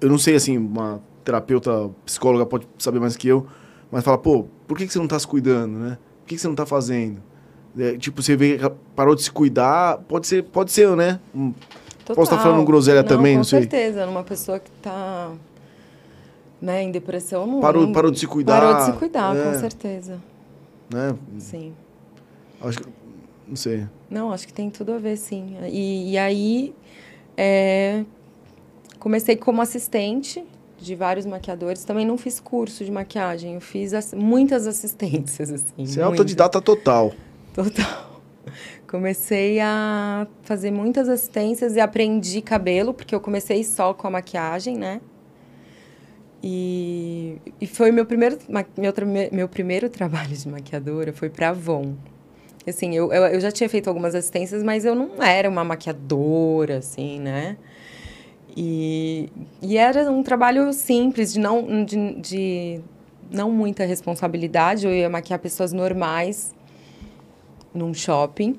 Eu não sei, assim, uma terapeuta, psicóloga pode saber mais que eu, mas fala, pô, por que, que você não tá se cuidando, né? Por que, que você não tá fazendo? É, tipo, você vê parou de se cuidar, pode ser, pode ser, né? Um- Posso estar falando groselha também, com não sei. certeza. Numa pessoa que está né, em depressão, não... Parou, não- parou de se cuidar. Parou de se cuidar, é, com certeza. Né? Sim. Acho que, não sei. Não, acho que tem tudo a ver, sim. E, e aí, é, comecei como assistente de vários maquiadores. Também não fiz curso de maquiagem. Eu fiz ass- muitas assistências, assim. Você é autodidata total. Total. Comecei a fazer muitas assistências e aprendi cabelo, porque eu comecei só com a maquiagem, né? E, e foi meu primeiro, meu, meu primeiro trabalho de maquiadora foi para Avon. Assim, eu, eu, eu já tinha feito algumas assistências, mas eu não era uma maquiadora, assim, né? E, e era um trabalho simples, de não, de, de não muita responsabilidade. Eu ia maquiar pessoas normais num shopping.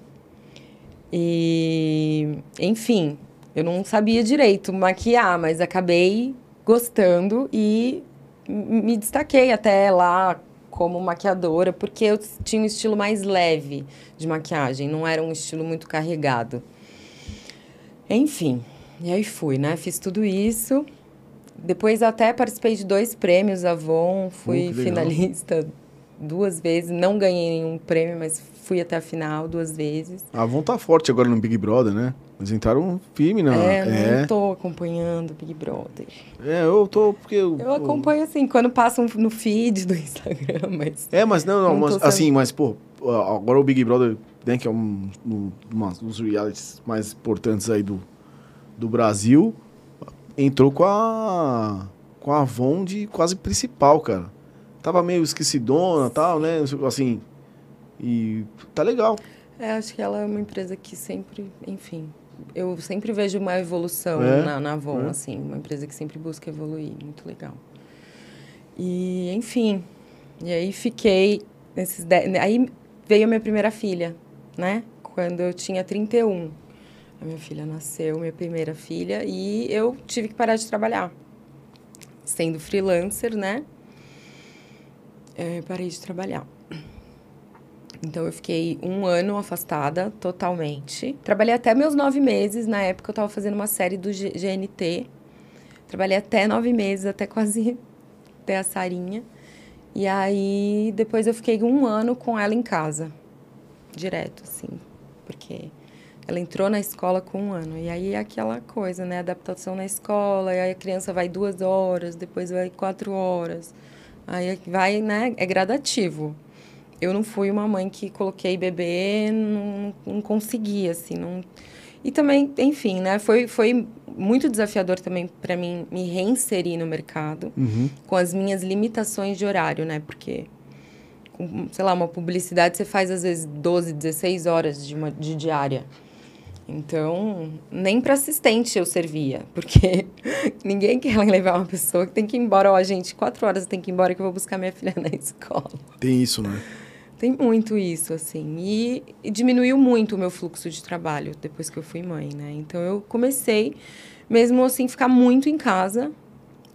E, enfim, eu não sabia direito maquiar, mas acabei gostando e me destaquei até lá como maquiadora, porque eu tinha um estilo mais leve de maquiagem, não era um estilo muito carregado. Enfim, e aí fui, né? Fiz tudo isso. Depois até participei de dois prêmios Avon, fui legal. finalista duas vezes, não ganhei nenhum prêmio, mas fui até a final duas vezes. A Avon tá forte agora no Big Brother, né? Eles entraram firme, não. é, é. não tô acompanhando o Big Brother. É, eu tô porque eu, Eu acompanho assim, quando passam no feed do Instagram, mas É, mas não, não, Não mas, assim, mas pô, agora o Big Brother, né, que é um, um, uma- um dos realities mais importantes aí do, do Brasil, entrou com a com a Avon de quase principal, cara. Tava meio esquecidona e tal, né? Assim, e tá legal. é, acho que ela é uma empresa que sempre, enfim, eu sempre vejo uma evolução É, na, na Avon, é. assim, uma empresa que sempre busca evoluir, muito legal. E, enfim, e aí fiquei nesses dez, aí veio a minha primeira filha, né? Quando eu tinha 31. A minha filha nasceu, minha primeira filha, e eu tive que parar de trabalhar. Sendo freelancer, né? eu parei de trabalhar. Então eu fiquei um ano afastada totalmente. Trabalhei até meus nove meses. Na época eu estava fazendo uma série do G GNT. Trabalhei até nove meses, até quase ter a Sarinha. E aí depois eu fiquei um ano com ela em casa. Direto, assim. Porque ela entrou na escola com um ano. E aí é aquela coisa, né? Adaptação na escola. E aí a criança vai duas horas, depois vai quatro horas. Aí vai, né? É gradativo eu não fui uma mãe que coloquei bebê, não, não consegui, assim, não... E também, enfim, né, foi, foi muito desafiador também para mim me reinserir no mercado, uhum. com as minhas limitações de horário, né, porque, com, sei lá, uma publicidade você faz às vezes 12, 16 horas de, uma, de diária. Então, nem para assistente eu servia, porque ninguém quer levar uma pessoa que tem que ir embora. Ó, a gente, quatro horas tem que ir embora que eu vou buscar minha filha na escola. Tem isso, né? Tem muito isso, assim. E, e, diminuiu muito o meu fluxo de trabalho depois que eu fui mãe, né? Então eu comecei, mesmo assim, ficar muito em casa.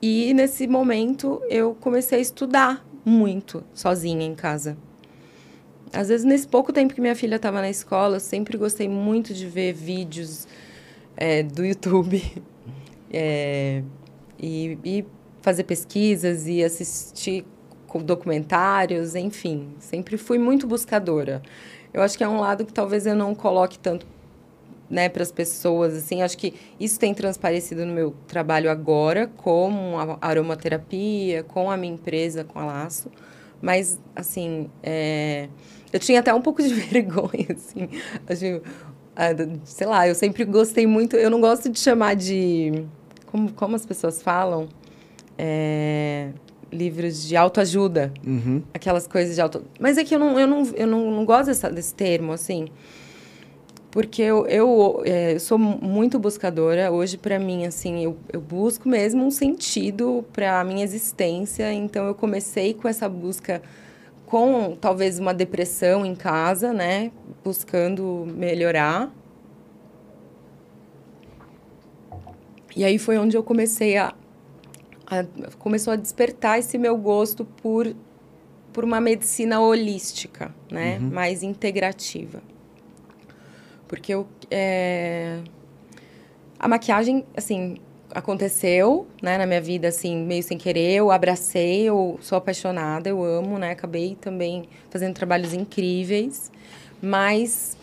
E nesse momento eu comecei a estudar muito sozinha em casa. Às vezes, nesse pouco tempo que minha filha estava na escola, eu sempre gostei muito de ver vídeos é, do YouTube é, e, e fazer pesquisas e assistir documentários, enfim. Sempre fui muito buscadora. Eu acho que é um lado que talvez eu não coloque tanto né, para as pessoas, assim, acho que isso tem transparecido no meu trabalho agora, com a aromaterapia, com a minha empresa, com a Laço, mas, assim, é... eu tinha até um pouco de vergonha, assim, acho, sei lá, eu sempre gostei muito, eu não gosto de chamar de, como, como as pessoas falam, é livros de autoajuda. Uhum. Aquelas coisas de auto... Mas é que eu não, eu não, eu não, não gosto dessa, desse termo, assim. Porque eu, eu, é, eu sou muito buscadora. Hoje, para mim, assim, eu, eu busco mesmo um sentido para a minha existência. Então, eu comecei com essa busca com talvez uma depressão em casa, né? Buscando melhorar. E aí foi onde eu comecei a, a, começou a despertar esse meu gosto por, por uma medicina holística, né? Uhum. Mais integrativa. Porque eu, é... a maquiagem, assim, aconteceu, né, na minha vida, assim, meio sem querer. Eu abracei, eu sou apaixonada, eu amo, né? Acabei também fazendo trabalhos incríveis. Mas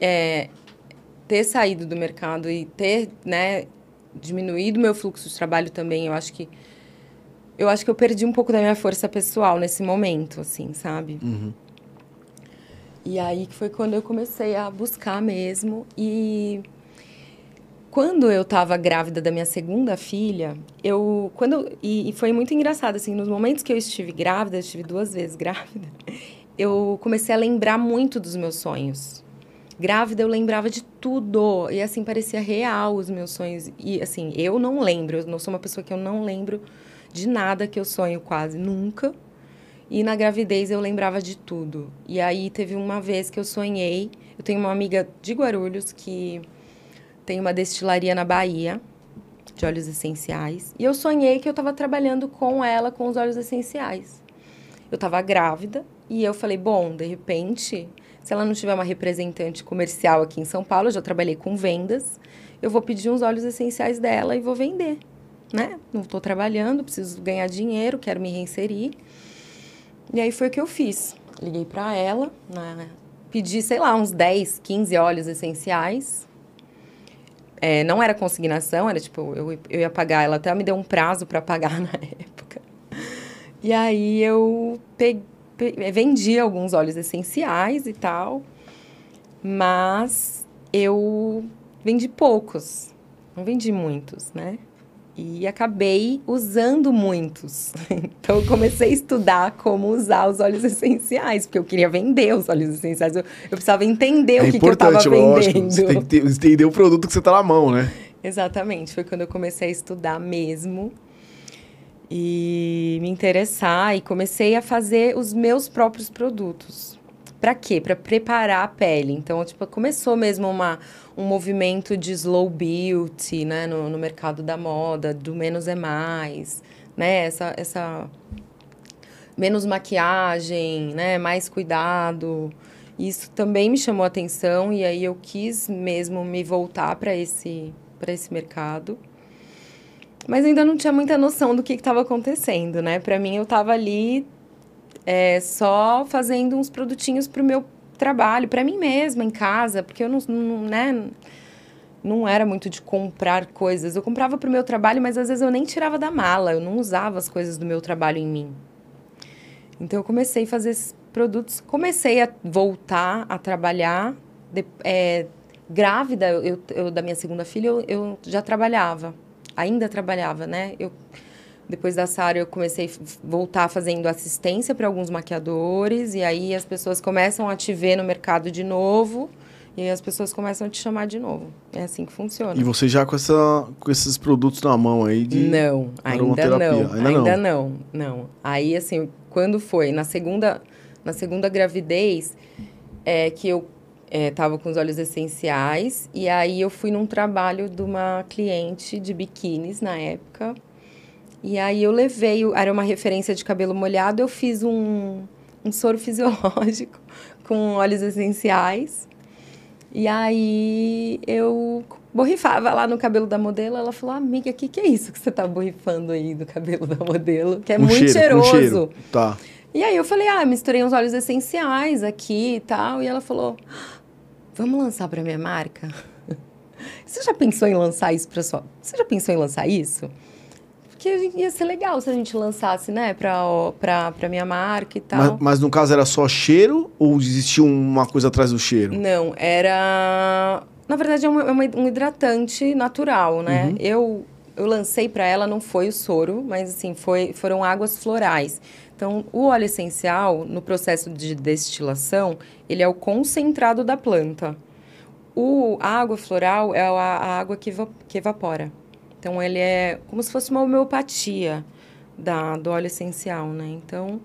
é, ter saído do mercado e ter, né, diminuído meu fluxo de trabalho também, eu acho que eu acho que eu perdi um pouco da minha força pessoal nesse momento, assim, sabe? Uhum. E aí que foi quando eu comecei a buscar mesmo. E quando eu estava grávida da minha segunda filha, eu. Quando, e, e, foi muito engraçado, assim, nos momentos que eu estive grávida, eu estive duas vezes grávida, eu comecei a lembrar muito dos meus sonhos. Grávida, eu lembrava de tudo. E assim, parecia real os meus sonhos. E assim, eu não lembro, eu não sou uma pessoa que eu não lembro de nada que eu sonho quase nunca. E na gravidez eu lembrava de tudo. E aí teve uma vez que eu sonhei. Eu tenho uma amiga de Guarulhos que tem uma destilaria na Bahia de óleos essenciais. E eu sonhei que eu estava trabalhando com ela com os óleos essenciais. Eu estava grávida e eu falei: bom, de repente, se ela não tiver uma representante comercial aqui em São Paulo, eu já trabalhei com vendas, eu vou pedir uns óleos essenciais dela e vou vender né? Não estou trabalhando, preciso ganhar dinheiro, quero me reinserir. E aí foi o que eu fiz. Liguei para ela, né? pedi, sei lá, uns 10, 15 óleos essenciais. É, não era consignação, era tipo, eu, eu ia pagar, ela até me deu um prazo para pagar na época. E aí eu peguei, vendi alguns óleos essenciais e tal, mas eu vendi poucos, não vendi muitos, né? E acabei usando muitos. Então, eu comecei a estudar como usar os óleos essenciais, porque eu queria vender os óleos essenciais. Eu, eu precisava entender é o que, que eu estava vendendo. Você tem que ter, entender o produto que você está na mão, né? Exatamente. Foi quando eu comecei a estudar mesmo e me interessar e comecei a fazer os meus próprios produtos. Para quê? Para preparar a pele. Então, tipo, começou mesmo uma, um movimento de slow beauty, né, no, no mercado da moda, do menos é mais, né? Essa, essa menos maquiagem, né? Mais cuidado. Isso também me chamou a atenção e aí eu quis mesmo me voltar para esse, esse mercado. Mas ainda não tinha muita noção do que estava acontecendo, né? Para mim, eu estava ali é, só fazendo uns produtinhos para o meu trabalho, para mim mesma, em casa, porque eu não, não, né, não era muito de comprar coisas. Eu comprava para o meu trabalho, mas às vezes eu nem tirava da mala, eu não usava as coisas do meu trabalho em mim. Então, eu comecei a fazer esses produtos, comecei a voltar a trabalhar. De, é, grávida, eu, eu, da minha segunda filha, eu, eu já trabalhava ainda trabalhava, né? Eu depois da Sara eu comecei a voltar fazendo assistência para alguns maquiadores e aí as pessoas começam a te ver no mercado de novo e as pessoas começam a te chamar de novo. É assim que funciona. E você já com essa com esses produtos na mão aí de Não, ainda não. Ainda, ainda não. não. Não. Aí assim, quando foi na segunda na segunda gravidez é que eu estava é, com os óleos essenciais e aí eu fui num trabalho de uma cliente de biquínis na época e aí eu levei, era uma referência de cabelo molhado, eu fiz um, um soro fisiológico com óleos essenciais e aí eu borrifava lá no cabelo da modelo, ela falou, amiga, o que, que é isso que você está borrifando aí do cabelo da modelo? Que é um muito cheiro, cheiroso. Um cheiro. Tá. E aí eu falei, ah, misturei uns óleos essenciais aqui e tal. E ela falou, vamos lançar para minha marca? Você já pensou em lançar isso para sua? Você já pensou em lançar isso? Porque ia ser legal se a gente lançasse, né, para para minha marca e tal. Mas, mas, no caso era só cheiro ou existia uma coisa atrás do cheiro? Não, era na verdade é, uma, é um hidratante natural, né? Uhum. Eu eu lancei para ela não foi o soro, mas assim foi foram águas florais. Então, o óleo essencial, no processo de destilação, ele é o concentrado da planta. O, a água floral é a, a água que, que evapora. Então, ele é como se fosse uma homeopatia da, do óleo essencial, né? Então,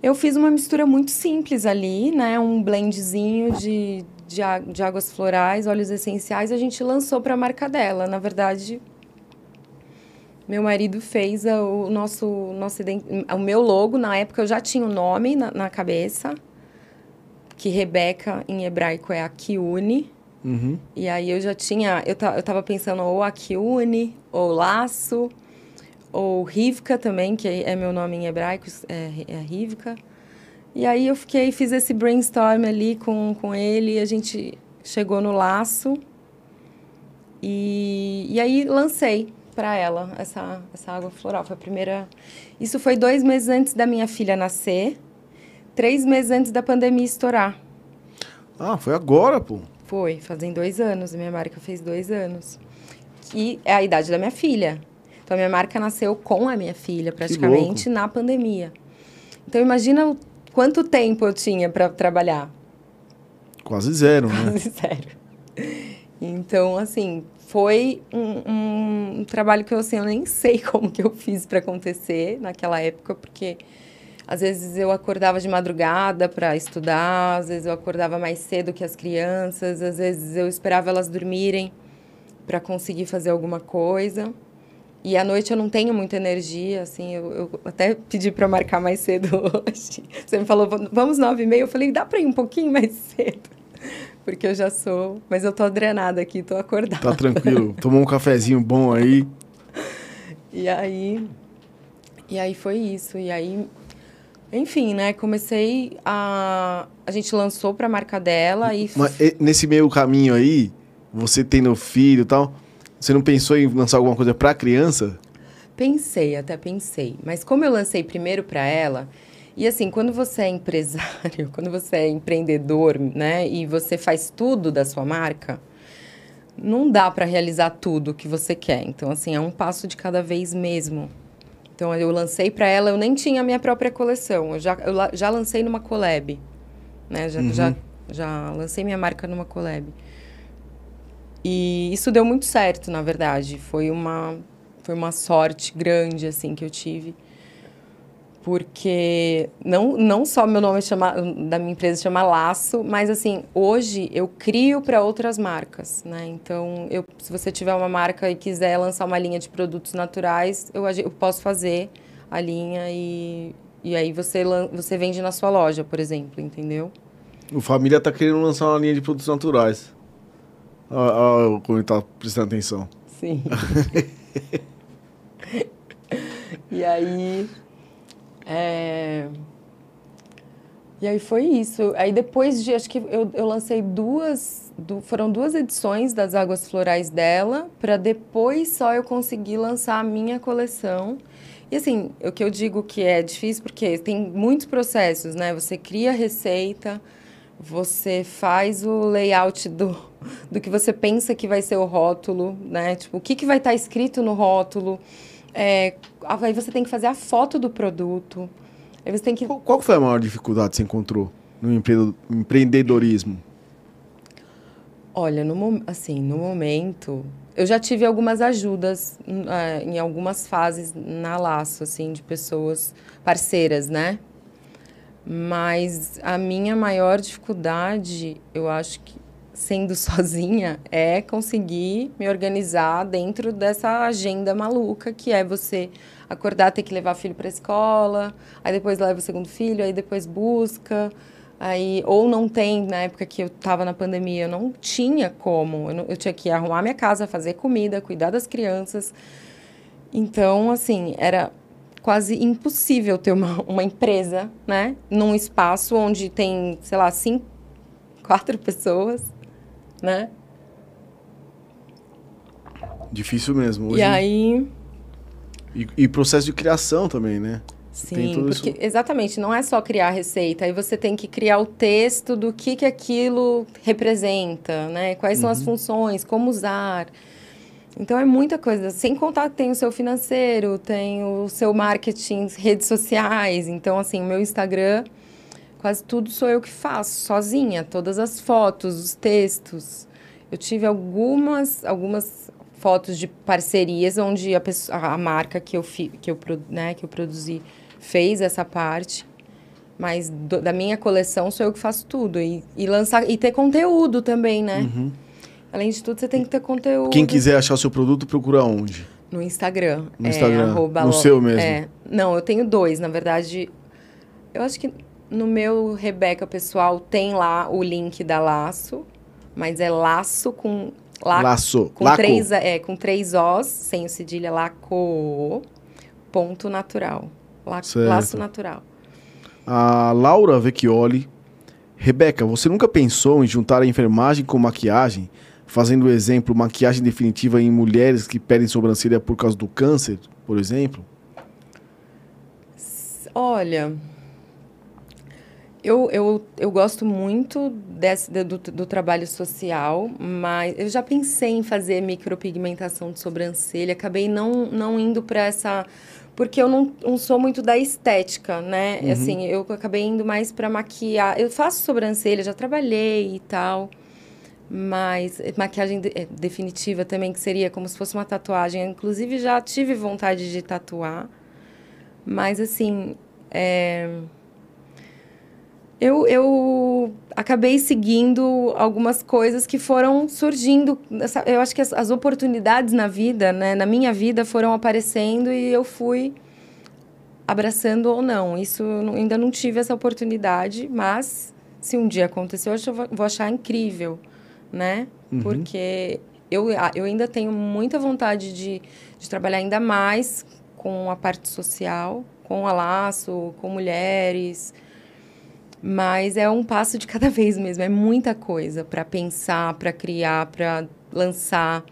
eu fiz uma mistura muito simples ali, né? Um blendzinho de, de, de águas florais, óleos essenciais, a gente lançou para a marca dela. Na verdade, meu marido fez o nosso, nosso o meu logo. Na época eu já tinha o um nome na, na, cabeça, que Rebeca em hebraico é Akiune. Uhum. E aí eu já tinha, eu, eu tava pensando ou Akiune, ou Laço, ou Rivka também, que é meu nome em hebraico, é, é Rivka. E aí eu fiquei, fiz esse brainstorm ali com, com ele, e a gente chegou no Laço. E, e aí lancei para ela essa, essa água floral. Foi a primeira. Isso foi dois meses antes da minha filha nascer, três meses antes da pandemia estourar. Ah, foi agora, pô. Foi, fazem dois anos. A minha marca fez dois anos. Que é a idade da minha filha. Então, a minha marca nasceu com a minha filha, praticamente, na pandemia. Então, imagina o, quanto tempo eu tinha para trabalhar. Quase zero, né? Quase zero. Então, assim, foi um, um, um, trabalho que eu, assim, eu nem sei como que eu fiz para acontecer naquela época, porque às vezes eu acordava de madrugada para estudar, às vezes eu acordava mais cedo que as crianças, às vezes eu esperava elas dormirem para conseguir fazer alguma coisa. E à noite eu não tenho muita energia, assim, eu, eu até pedi para marcar mais cedo hoje. Você me falou, vamos nove e meia, eu falei, dá para ir um pouquinho mais cedo porque eu já sou. Mas eu tô drenada aqui, tô acordada. Tá tranquilo. Tomou um cafezinho bom aí. E aí. E aí foi isso. E aí. Enfim, né? Comecei a. A gente lançou pra marca dela e. Mas nesse meio caminho aí, você tendo filho e tal, você não pensou em lançar alguma coisa pra criança? Pensei, até pensei. Mas como eu lancei primeiro para ela, e assim, quando você é empresário, quando você é empreendedor, né, e você faz tudo da sua marca, não dá para realizar tudo que você quer. Então, assim, é um passo de cada vez mesmo. Então, eu lancei para ela, eu nem tinha a minha própria coleção. Eu já, eu já lancei numa collab, né? Já, uhum. já, já lancei minha marca numa collab. E isso deu muito certo, na verdade. Foi uma, foi uma sorte grande, assim, que eu tive porque não, não só meu nome chama, da minha empresa chama Laço, mas assim, hoje eu crio para outras marcas, né? Então, eu, se você tiver uma marca e quiser lançar uma linha de produtos naturais, eu, eu posso fazer a linha e, E aí você, você vende na sua loja, por exemplo, entendeu? O Família tá querendo lançar uma linha de produtos naturais. Olha como ele tá prestando atenção. Sim. e aí... É... E aí foi isso. Aí depois de, acho que eu, eu lancei duas, du, foram duas edições das Águas Florais dela, para depois só eu conseguir lançar a minha coleção. E assim, o que eu digo que é difícil porque tem muitos processos, né? Você cria a receita, você faz o layout do, do que você pensa que vai ser o rótulo, né? Tipo, o que, que vai estar tá escrito no rótulo. É, aí você tem que fazer a foto do produto. Aí você tem que... Qual, qual foi a maior dificuldade que você encontrou no empreendedorismo? Olha, no, assim, no momento, eu já tive algumas ajudas uh, em algumas fases na Laço, assim, de pessoas parceiras, né? Mas a minha maior dificuldade, eu acho que sendo sozinha, é conseguir me organizar dentro dessa agenda maluca que é você acordar, ter que levar filho para escola, aí depois leva o segundo filho, aí depois busca, Aí, ou não tem, na época que eu estava na pandemia, eu não tinha como. Eu, não, eu, tinha que arrumar minha casa, fazer comida, cuidar das crianças. Então, assim, era quase impossível ter uma, uma empresa, né? Num espaço onde tem, sei lá, cinco, quatro pessoas, né? Difícil mesmo. Hoje... E aí... E, e processo de criação também, né? Sim, porque isso... exatamente, não é só criar a receita, aí você tem que criar o texto do que, que aquilo representa, né? Quais são as uhum. funções, como usar. Então é muita coisa. Sem contar que tem o seu financeiro, tem o seu marketing, redes sociais. Então, assim, meu Instagram, quase tudo sou eu que faço, sozinha. Todas as fotos, os textos. Eu tive algumas, algumas fotos de parcerias onde a, pessoa, a marca que eu, fi, que, eu, né, que eu produzi fez essa parte. Mas do, da minha coleção sou eu que faço tudo. E, e lançar e ter conteúdo também, né? Uhum. Além de tudo, você tem que ter conteúdo. Quem quiser achar o seu produto, procura onde? No Instagram. No Instagram. É, no seu mesmo. É. Não, eu tenho dois, na verdade. Eu acho que no meu Rebeca pessoal tem lá o link da Laço, mas é laço com. La, laço. Com Laco. três, é, com três Os, sem o cedilha, laco. Ponto natural. La laço natural. A Laura Vecchioli. Rebeca, você nunca pensou em juntar a enfermagem com maquiagem? Fazendo o exemplo, maquiagem definitiva em mulheres que perdem sobrancelha por causa do câncer, por exemplo? Olha, eu, eu, eu gosto muito desse, do, do trabalho social, mas eu já pensei em fazer micropigmentação de sobrancelha, acabei não, não indo para essa porque eu não, não, sou muito da estética, né? Uhum. Assim, eu acabei indo mais para maquiar. Eu faço sobrancelha, já trabalhei e tal. Mas maquiagem de, é, definitiva também, que seria como se fosse uma tatuagem. Eu, inclusive, já tive vontade de tatuar. Mas, assim, é... eu, eu acabei seguindo algumas coisas que foram surgindo. Eu acho que as, as, oportunidades na vida, né, na minha vida, foram aparecendo e eu fui abraçando ou não. Isso ainda não tive essa oportunidade, mas se um dia aconteceu, eu vou achar incrível, né? Uhum. Porque eu, eu ainda tenho muita vontade de, de trabalhar ainda mais com a parte social, com a laço, com mulheres mas é um passo de cada vez mesmo, é muita coisa para pensar, para criar, para lançar,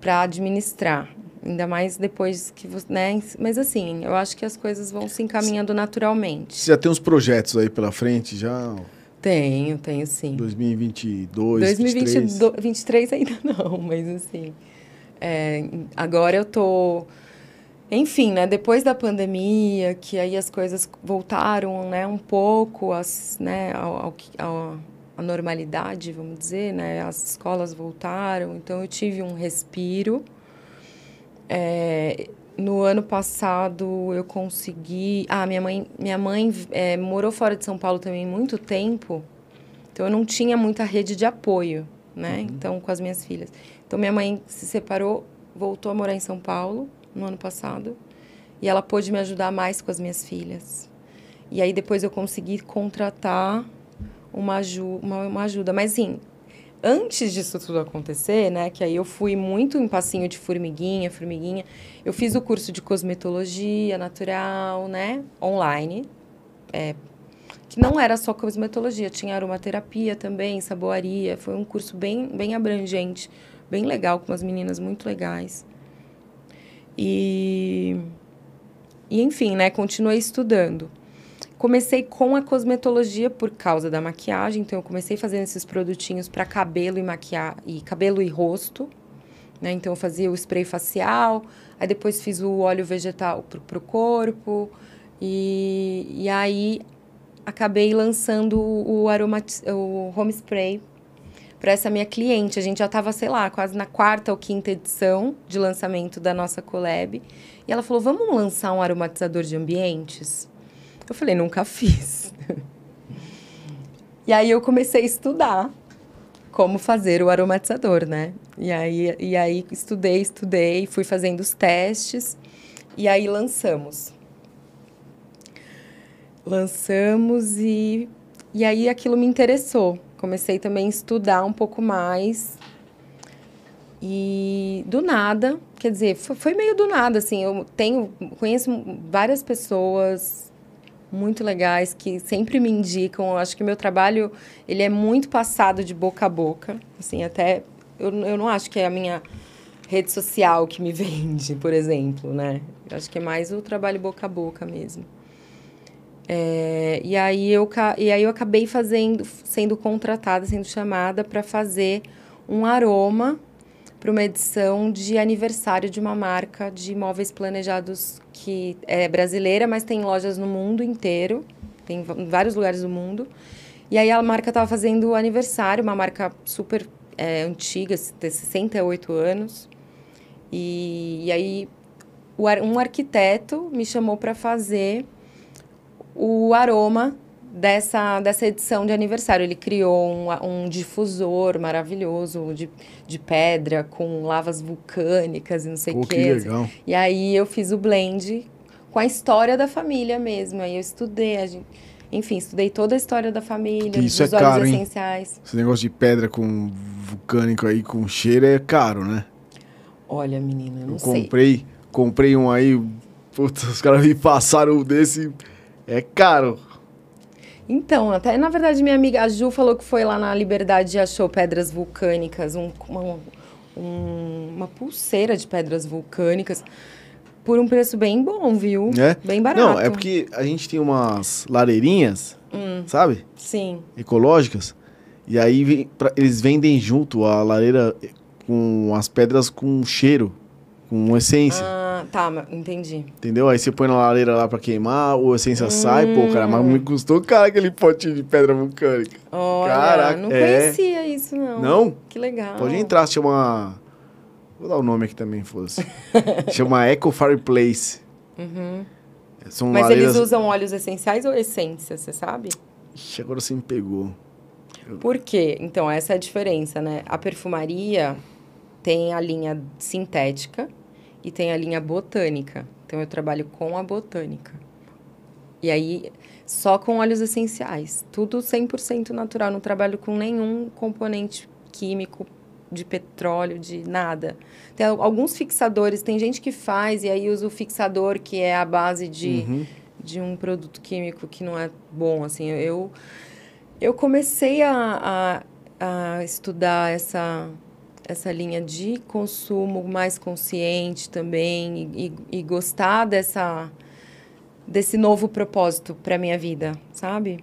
para administrar. Ainda mais depois que você. Né? Mas assim, eu acho que as coisas vão se encaminhando naturalmente. Você já tem uns projetos aí pela frente já? Tenho, tenho sim. 2022, 2023 ainda não, mas assim. É, agora eu tô enfim, né, depois da pandemia, que aí as coisas voltaram, né, um pouco as, né, ao, ao, à normalidade, vamos dizer, né, as escolas voltaram, então eu tive um respiro. É, no ano passado eu consegui, ah, minha mãe, minha mãe é, morou fora de São Paulo também muito tempo, então eu não tinha muita rede de apoio, né, uhum. então com as minhas filhas. Então minha mãe se separou, voltou a morar em São Paulo no ano passado. E ela pôde me ajudar mais com as minhas filhas. E aí depois eu consegui contratar uma, uma, uma ajuda. Mas assim, antes disso tudo acontecer, né, que aí eu fui muito em passinho de formiguinha, formiguinha, eu fiz o curso de cosmetologia natural, né, online, é, que não era só cosmetologia, tinha aromaterapia também, saboaria, foi um curso bem, bem abrangente, bem legal, com umas meninas muito legais. E, e enfim, né, continuei estudando. Comecei com a cosmetologia por causa da maquiagem, então eu comecei fazendo esses produtinhos para cabelo e maquiagem, e cabelo e rosto, né? Então eu fazia o spray facial, aí depois fiz o óleo vegetal para o corpo e, e aí acabei lançando o aromat o home spray para essa minha cliente. A gente já estava, sei lá, quase na quarta ou quinta edição de lançamento da nossa collab. E ela falou: "Vamos lançar um aromatizador de ambientes?" Eu falei, nunca fiz. e aí eu comecei a estudar como fazer o aromatizador, né? E aí, e aí estudei, estudei, fui fazendo os testes e aí lançamos. Lançamos e, e aí aquilo me interessou. Comecei também a estudar um pouco mais. E do nada, quer dizer, foi, foi meio do nada, assim. Eu tenho, conheço várias pessoas muito legais que sempre me indicam. Eu acho que meu trabalho ele é muito passado de boca a boca. Assim, até eu, eu não acho que é a minha rede social que me vende, por exemplo, né? Eu acho que é mais o trabalho boca a boca mesmo. É, e, aí eu, e aí eu acabei fazendo, sendo contratada, sendo chamada para fazer um aroma para uma edição de aniversário de uma marca de móveis planejados que é brasileira, mas tem lojas no mundo inteiro, tem em vários lugares do mundo. E aí a marca estava fazendo aniversário, uma marca super é, antiga, de 68 anos. E, e aí um arquiteto me chamou para fazer o aroma dessa, dessa edição de aniversário. Ele criou um, um difusor maravilhoso de, de pedra com lavas vulcânicas e não sei o quê. Que legal. E aí eu fiz o blend com a história da família mesmo. Aí eu estudei, a gente, enfim, estudei toda a história da família, isso dos é óleos caro, essenciais. Hein? Esse negócio de pedra com vulcânico aí, com cheiro, é caro, né? Olha, menina, eu não eu sei. comprei, comprei um aí, putz, os caras me passaram desse, é caro. Então, até na verdade minha amiga Ju falou que foi lá na Liberdade e achou pedras vulcânicas, um, uma, um, uma pulseira de pedras vulcânicas por um preço bem bom, viu? É? Bem barato. Não, é porque a gente tem umas lareirinhas, hum, sabe? Sim. Ecológicas. E aí eles vendem junto a lareira com as pedras com cheiro, com essência. Ah tá, entendi. Entendeu? Aí você põe na lareira lá pra queimar, a essência hum. sai, pô, cara, mas me custou caro aquele potinho de pedra vulcânica. Olha, Caraca, não é... conhecia isso, não. Não? Que legal. Pode entrar, se chama... Vou dar o nome aqui também, fosse. chama Eco Fireplace. Uhum. São mas lareiras... eles usam óleos essenciais ou essência, você sabe? Ixi, agora você me pegou. Por quê? Então, essa é a diferença, né? A perfumaria tem a linha sintética, e tem a linha botânica. Então eu trabalho com a botânica. E aí só com óleos essenciais, tudo 100% natural, não trabalho com nenhum componente químico de petróleo, de nada. Tem alguns fixadores, tem gente que faz e aí usa o fixador que é a base de, uhum. de um produto químico que não é bom, assim. Eu eu comecei a, a, a estudar essa essa linha de consumo mais consciente também e, e gostar dessa desse novo propósito para minha vida, sabe?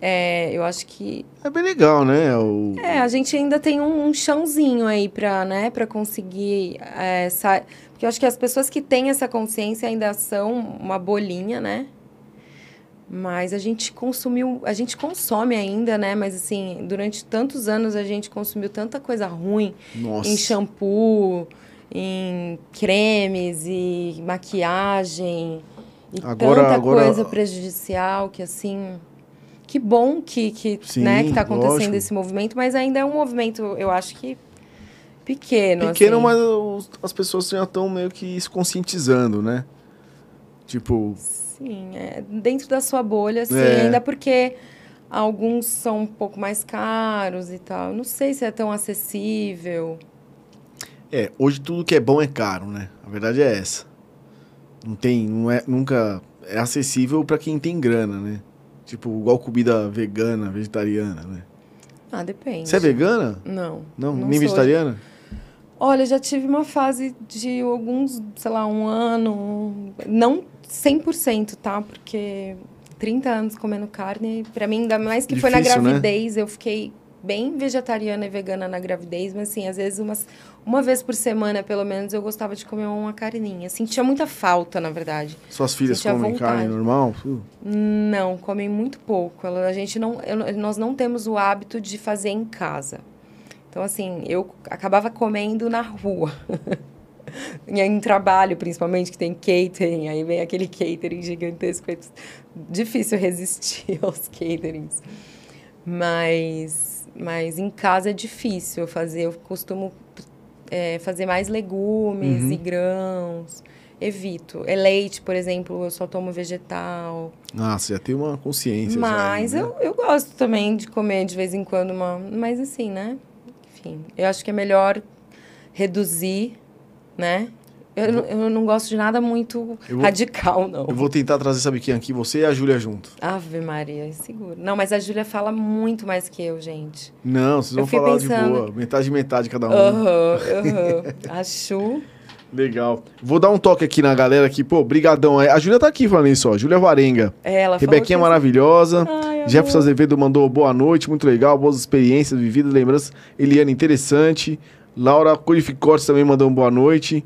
É, eu acho que é bem legal, né? O... É, a gente ainda tem um, um chãozinho aí para, né, para conseguir é, porque eu acho que as pessoas que têm essa consciência ainda são uma bolinha, né? Mas a gente consumiu, a gente consome ainda, né? Mas assim, durante tantos anos a gente consumiu tanta coisa ruim Nossa. em shampoo, em cremes e maquiagem e agora, tanta agora... coisa prejudicial que assim, que bom que que, Sim, né, que tá acontecendo lógico. esse movimento, mas ainda é um movimento, eu acho que pequeno, Pequeno, assim. mas os, as pessoas já estão meio que se conscientizando, né? Tipo, Sim, é dentro da sua bolha, sim. É. Ainda porque alguns são um pouco mais caros e tal. Não sei se é tão acessível. é, hoje tudo que é bom é caro, né? A verdade é essa. Não tem, não é, nunca é acessível pra quem tem grana, né? Tipo, igual comida vegana, vegetariana, né? Ah, depende. Você é vegana? Não. Não, Não nem vegetariana? Olha, já tive uma fase de alguns, sei lá, um ano, não 100%, tá? Porque 30 anos comendo carne, pra mim, ainda mais que foi na Difícil, né? gravidez, eu fiquei bem vegetariana e vegana na gravidez, mas assim, às vezes umas, uma vez por semana, pelo menos, eu gostava de comer uma carninha. Sentia muita falta, na verdade. Suas filhas Sentia comem vontade. carne normal? Uh, Não, comem muito pouco. A gente não, eu- nós não temos o hábito de fazer em casa. Então, assim, eu acabava comendo na rua. em, trabalho, principalmente, que tem catering, aí vem aquele catering gigantesco. É difícil resistir aos caterings. Mas, mas em casa é difícil fazer. Eu costumo é, fazer mais legumes Uhum. e grãos. Evito. É leite, por exemplo, eu só tomo vegetal. Ah, você já tem uma consciência. já Mas né? eu, eu gosto também de comer de vez em quando uma. Mas assim, né? Enfim, eu acho que é melhor reduzir, né? Eu, não- eu não gosto de nada muito vou- radical, não. Eu vou tentar trazer, sabe quem aqui? Você e a Júlia junto. Ave Maria, seguro. Não, mas a Júlia fala muito mais que eu, gente. Não, vocês vão falar de pensando- boa. Metade, metade cada um. Aham, aham. A Chu. Legal. Vou dar um toque aqui na galera aqui. Pô, brigadão. A Júlia tá aqui falando isso, ó. Júlia Varenga. É, ela Rebequinha que- maravilhosa. Ai. Jefferson Azevedo mandou boa noite, muito legal, boas experiências vividas, lembranças. Eliane, interessante. Laura Corificortes também mandou um boa noite.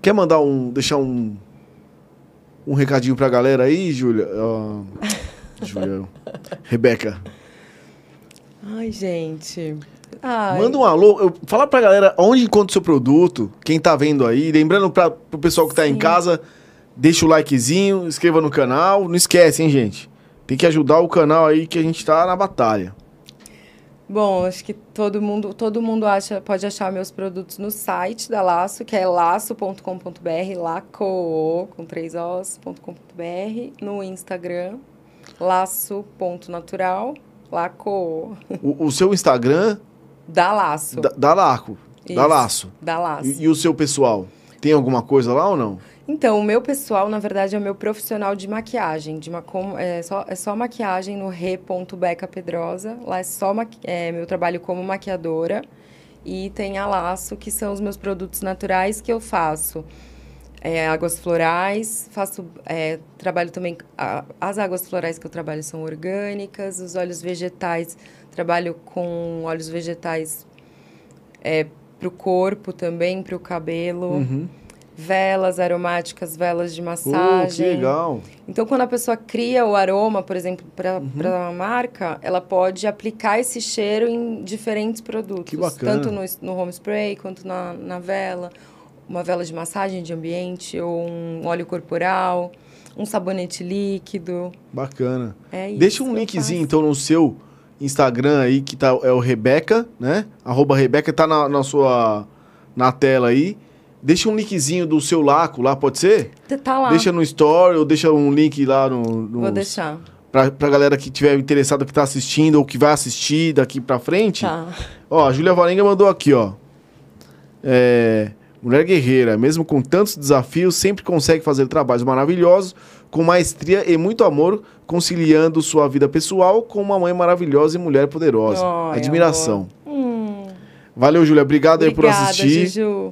Quer mandar um. deixar um. um recadinho pra galera aí, Júlia? Ó, Júlia. Rebeca. Ai, gente. Ai, Manda um alô. Eu, fala pra galera onde encontra o seu produto, quem tá vendo aí. Lembrando pra, pro pessoal que tá em Sim. casa, deixa o likezinho, inscreva no canal. Não esquece, hein, gente? Tem que ajudar o canal aí que a gente tá na batalha. Bom, acho que todo mundo, todo mundo acha, pode achar meus produtos no site da Laço, que é laço.com.br, laco, com três os.com.br, no Instagram, laço.natural, laco, O, o seu Instagram da Laço. dá, dá laco. Isso, laço. Da Laço. E, e o seu pessoal? Tem alguma coisa lá ou não? Então, o meu pessoal, na verdade, é o meu profissional de maquiagem. De uma, com- é, só, é só maquiagem no re.beca Pedrosa. Lá é só é, meu trabalho como maquiadora. E tem a Laço, que são os meus produtos naturais que eu faço. É, águas florais, faço é, trabalho também. a- as águas florais que eu trabalho são orgânicas, os óleos vegetais, trabalho com óleos vegetais para o corpo também, para o cabelo Uhum. Velas aromáticas, velas de Pô, que massagem. legal. Então, quando a pessoa cria o aroma, por exemplo, para Uhum. uma marca, ela pode aplicar esse cheiro em diferentes produtos. Que bacana. Tanto no, no home spray quanto na, na vela. Uma vela de massagem de ambiente, ou um óleo corporal, um sabonete líquido. Bacana. É isso. Deixa um que linkzinho, então, no seu Instagram aí, que tá, é o Rebeca, né? Arroba Rebeca, tá na, na sua... na tela aí. Deixa um linkzinho do seu laco lá, pode ser? Tá lá. Deixa no story ou deixa um link lá no... no Vou deixar. Pra, pra galera que tiver interessado, que tá assistindo ou que vai assistir daqui pra frente. Tá. Ó, a Júlia Varenga mandou aqui, ó. É, mulher guerreira, mesmo com tantos desafios, sempre consegue fazer trabalhos maravilhosos, com maestria e muito amor, conciliando sua vida pessoal com uma mãe maravilhosa e mulher poderosa. Ai, Admiração. Hum, Valeu, Júlia. Obrigado aí por obrigada, assistir. Juju.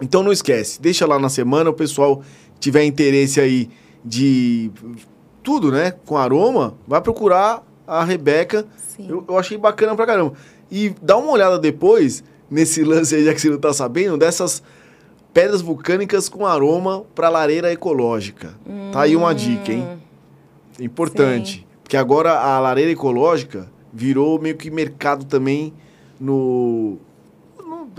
Então não esquece, deixa lá na semana, o pessoal tiver interesse aí de tudo, né? Com aroma, vai procurar a Rebeca. Sim. Eu, eu achei bacana pra caramba. E dá uma olhada depois nesse lance aí, já que você não tá sabendo, dessas pedras vulcânicas com aroma pra lareira ecológica. Tá aí uma dica, hein? Importante. Porque agora a lareira ecológica virou meio que mercado também no.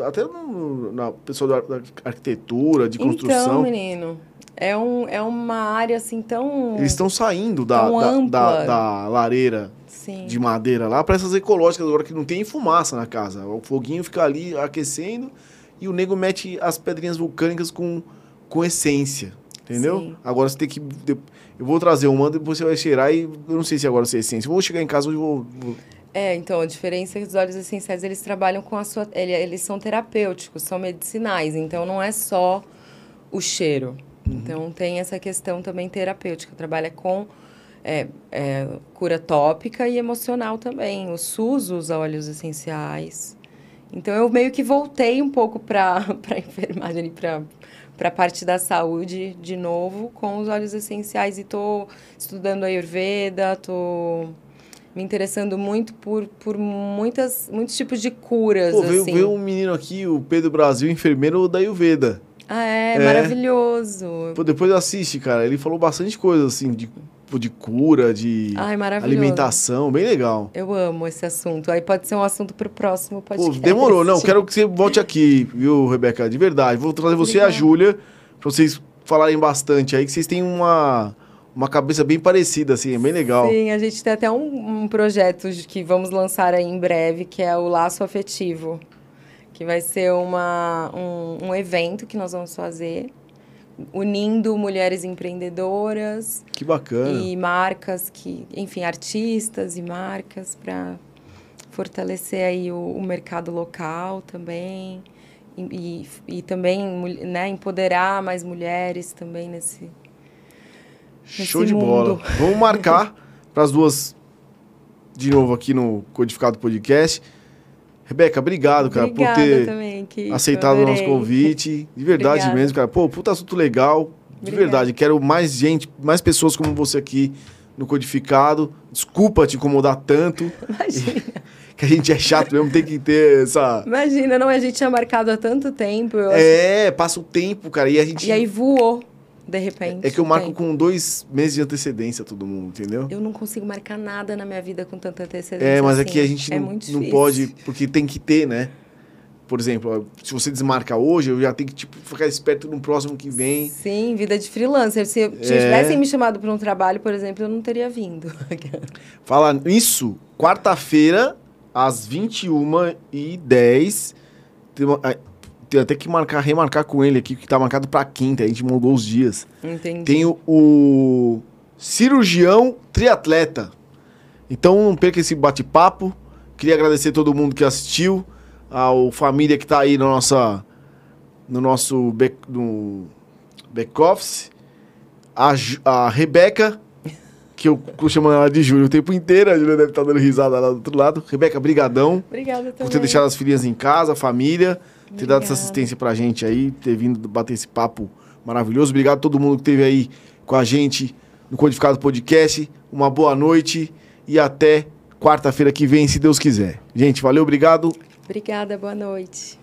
Até no, na pessoa da, arquitetura, de Então, construção. menino, é, um, é uma área assim tão. Eles estão saindo da, da, da, da lareira Sim. de madeira lá para essas ecológicas agora que não tem fumaça na casa. O foguinho fica ali aquecendo e o nego mete as pedrinhas vulcânicas com, com essência. Entendeu? Sim. Agora você tem que. Eu vou trazer uma, depois você vai cheirar e eu não sei se agora você é essência. Eu vou chegar em casa e vou, vou. É, então, a diferença é que os óleos essenciais, eles trabalham com a sua... ele- Eles são terapêuticos, são medicinais, então não é só o cheiro. Então, tem essa questão também terapêutica, trabalha com é, é, cura tópica e emocional também. O SUS usa óleos essenciais. Então, eu meio que voltei um pouco para a enfermagem, para para a parte da saúde de novo com os óleos essenciais e tô estudando Ayurveda, tô me interessando muito por, por muitas, muitos tipos de curas, Pô, veio, assim. veio um menino aqui, o Pedro Brasil, enfermeiro da Ayurveda. Ah, é, É. maravilhoso. Pô, depois assiste, cara. Ele falou bastante coisa, assim, de, pô, de cura, de Ai, alimentação, bem legal. Eu amo esse assunto. Aí pode ser um assunto para o próximo Pô, podcast. demorou. Não, quero que você volte aqui, viu, Rebeca? De verdade. Vou trazer você e a. Júlia, pra vocês falarem bastante aí, que vocês têm uma, uma cabeça bem parecida, assim, é bem legal. Sim, a gente tem até um, um projeto que vamos lançar aí em breve, que é o Laço Afetivo. Que vai ser uma, um, um evento que nós vamos fazer, unindo mulheres empreendedoras Que bacana. e marcas que, enfim, artistas e marcas para fortalecer aí o, o mercado local também e, e, e também né, empoderar mais mulheres também nesse Show de bola. mundo. Vamos marcar para as duas de novo aqui no Codificado Podcast. Rebeca, obrigado, cara, Obrigada por ter também, aceitado o nosso convite. De verdade Obrigada. mesmo, cara. Pô, puta assunto legal. De Obrigada. verdade. Quero mais gente, mais pessoas como você aqui no Codificado. Desculpa te incomodar tanto. Imagina, Que a gente é chato mesmo, tem que ter essa. imagina, não, a gente tinha marcado há tanto tempo. eu acho- É, passa o tempo, cara. E a gente. E aí voou, de repente. é que eu marco com dois meses de antecedência todo mundo, entendeu? Eu não consigo marcar nada na minha vida com tanta antecedência. É, mas assim. aqui a gente é não, não pode, porque tem que ter, né? Por exemplo, se você desmarca hoje, eu já tenho que tipo, ficar esperto no próximo que vem. Sim, vida de freelancer. Se eu- se É. tivessem me chamado para um trabalho, por exemplo, eu não teria vindo. Fala isso, quarta-feira, às 21h10. Tem até que marcar, remarcar com ele aqui, que tá marcado pra quinta, a gente mudou os dias. Entendi. Tem o, o cirurgião triatleta. Então não perca esse bate-papo. Queria agradecer todo mundo que assistiu, ao família que tá aí na nossa, no nosso back, no back office, a, a Rebeca, que eu tô chamando ela de Júlia o tempo inteiro, a Júlia deve estar dando risada lá do outro lado. Rebeca, brigadão Obrigada também. por ter deixado as filhinhas em casa, a família, ter dado essa Obrigada. assistência pra gente aí, ter vindo bater esse papo maravilhoso. Obrigado a todo mundo que esteve aí com a gente no Codificado Podcast. Uma boa noite e até quarta-feira que vem, se Deus quiser. Gente, valeu, obrigado. Obrigada, boa noite.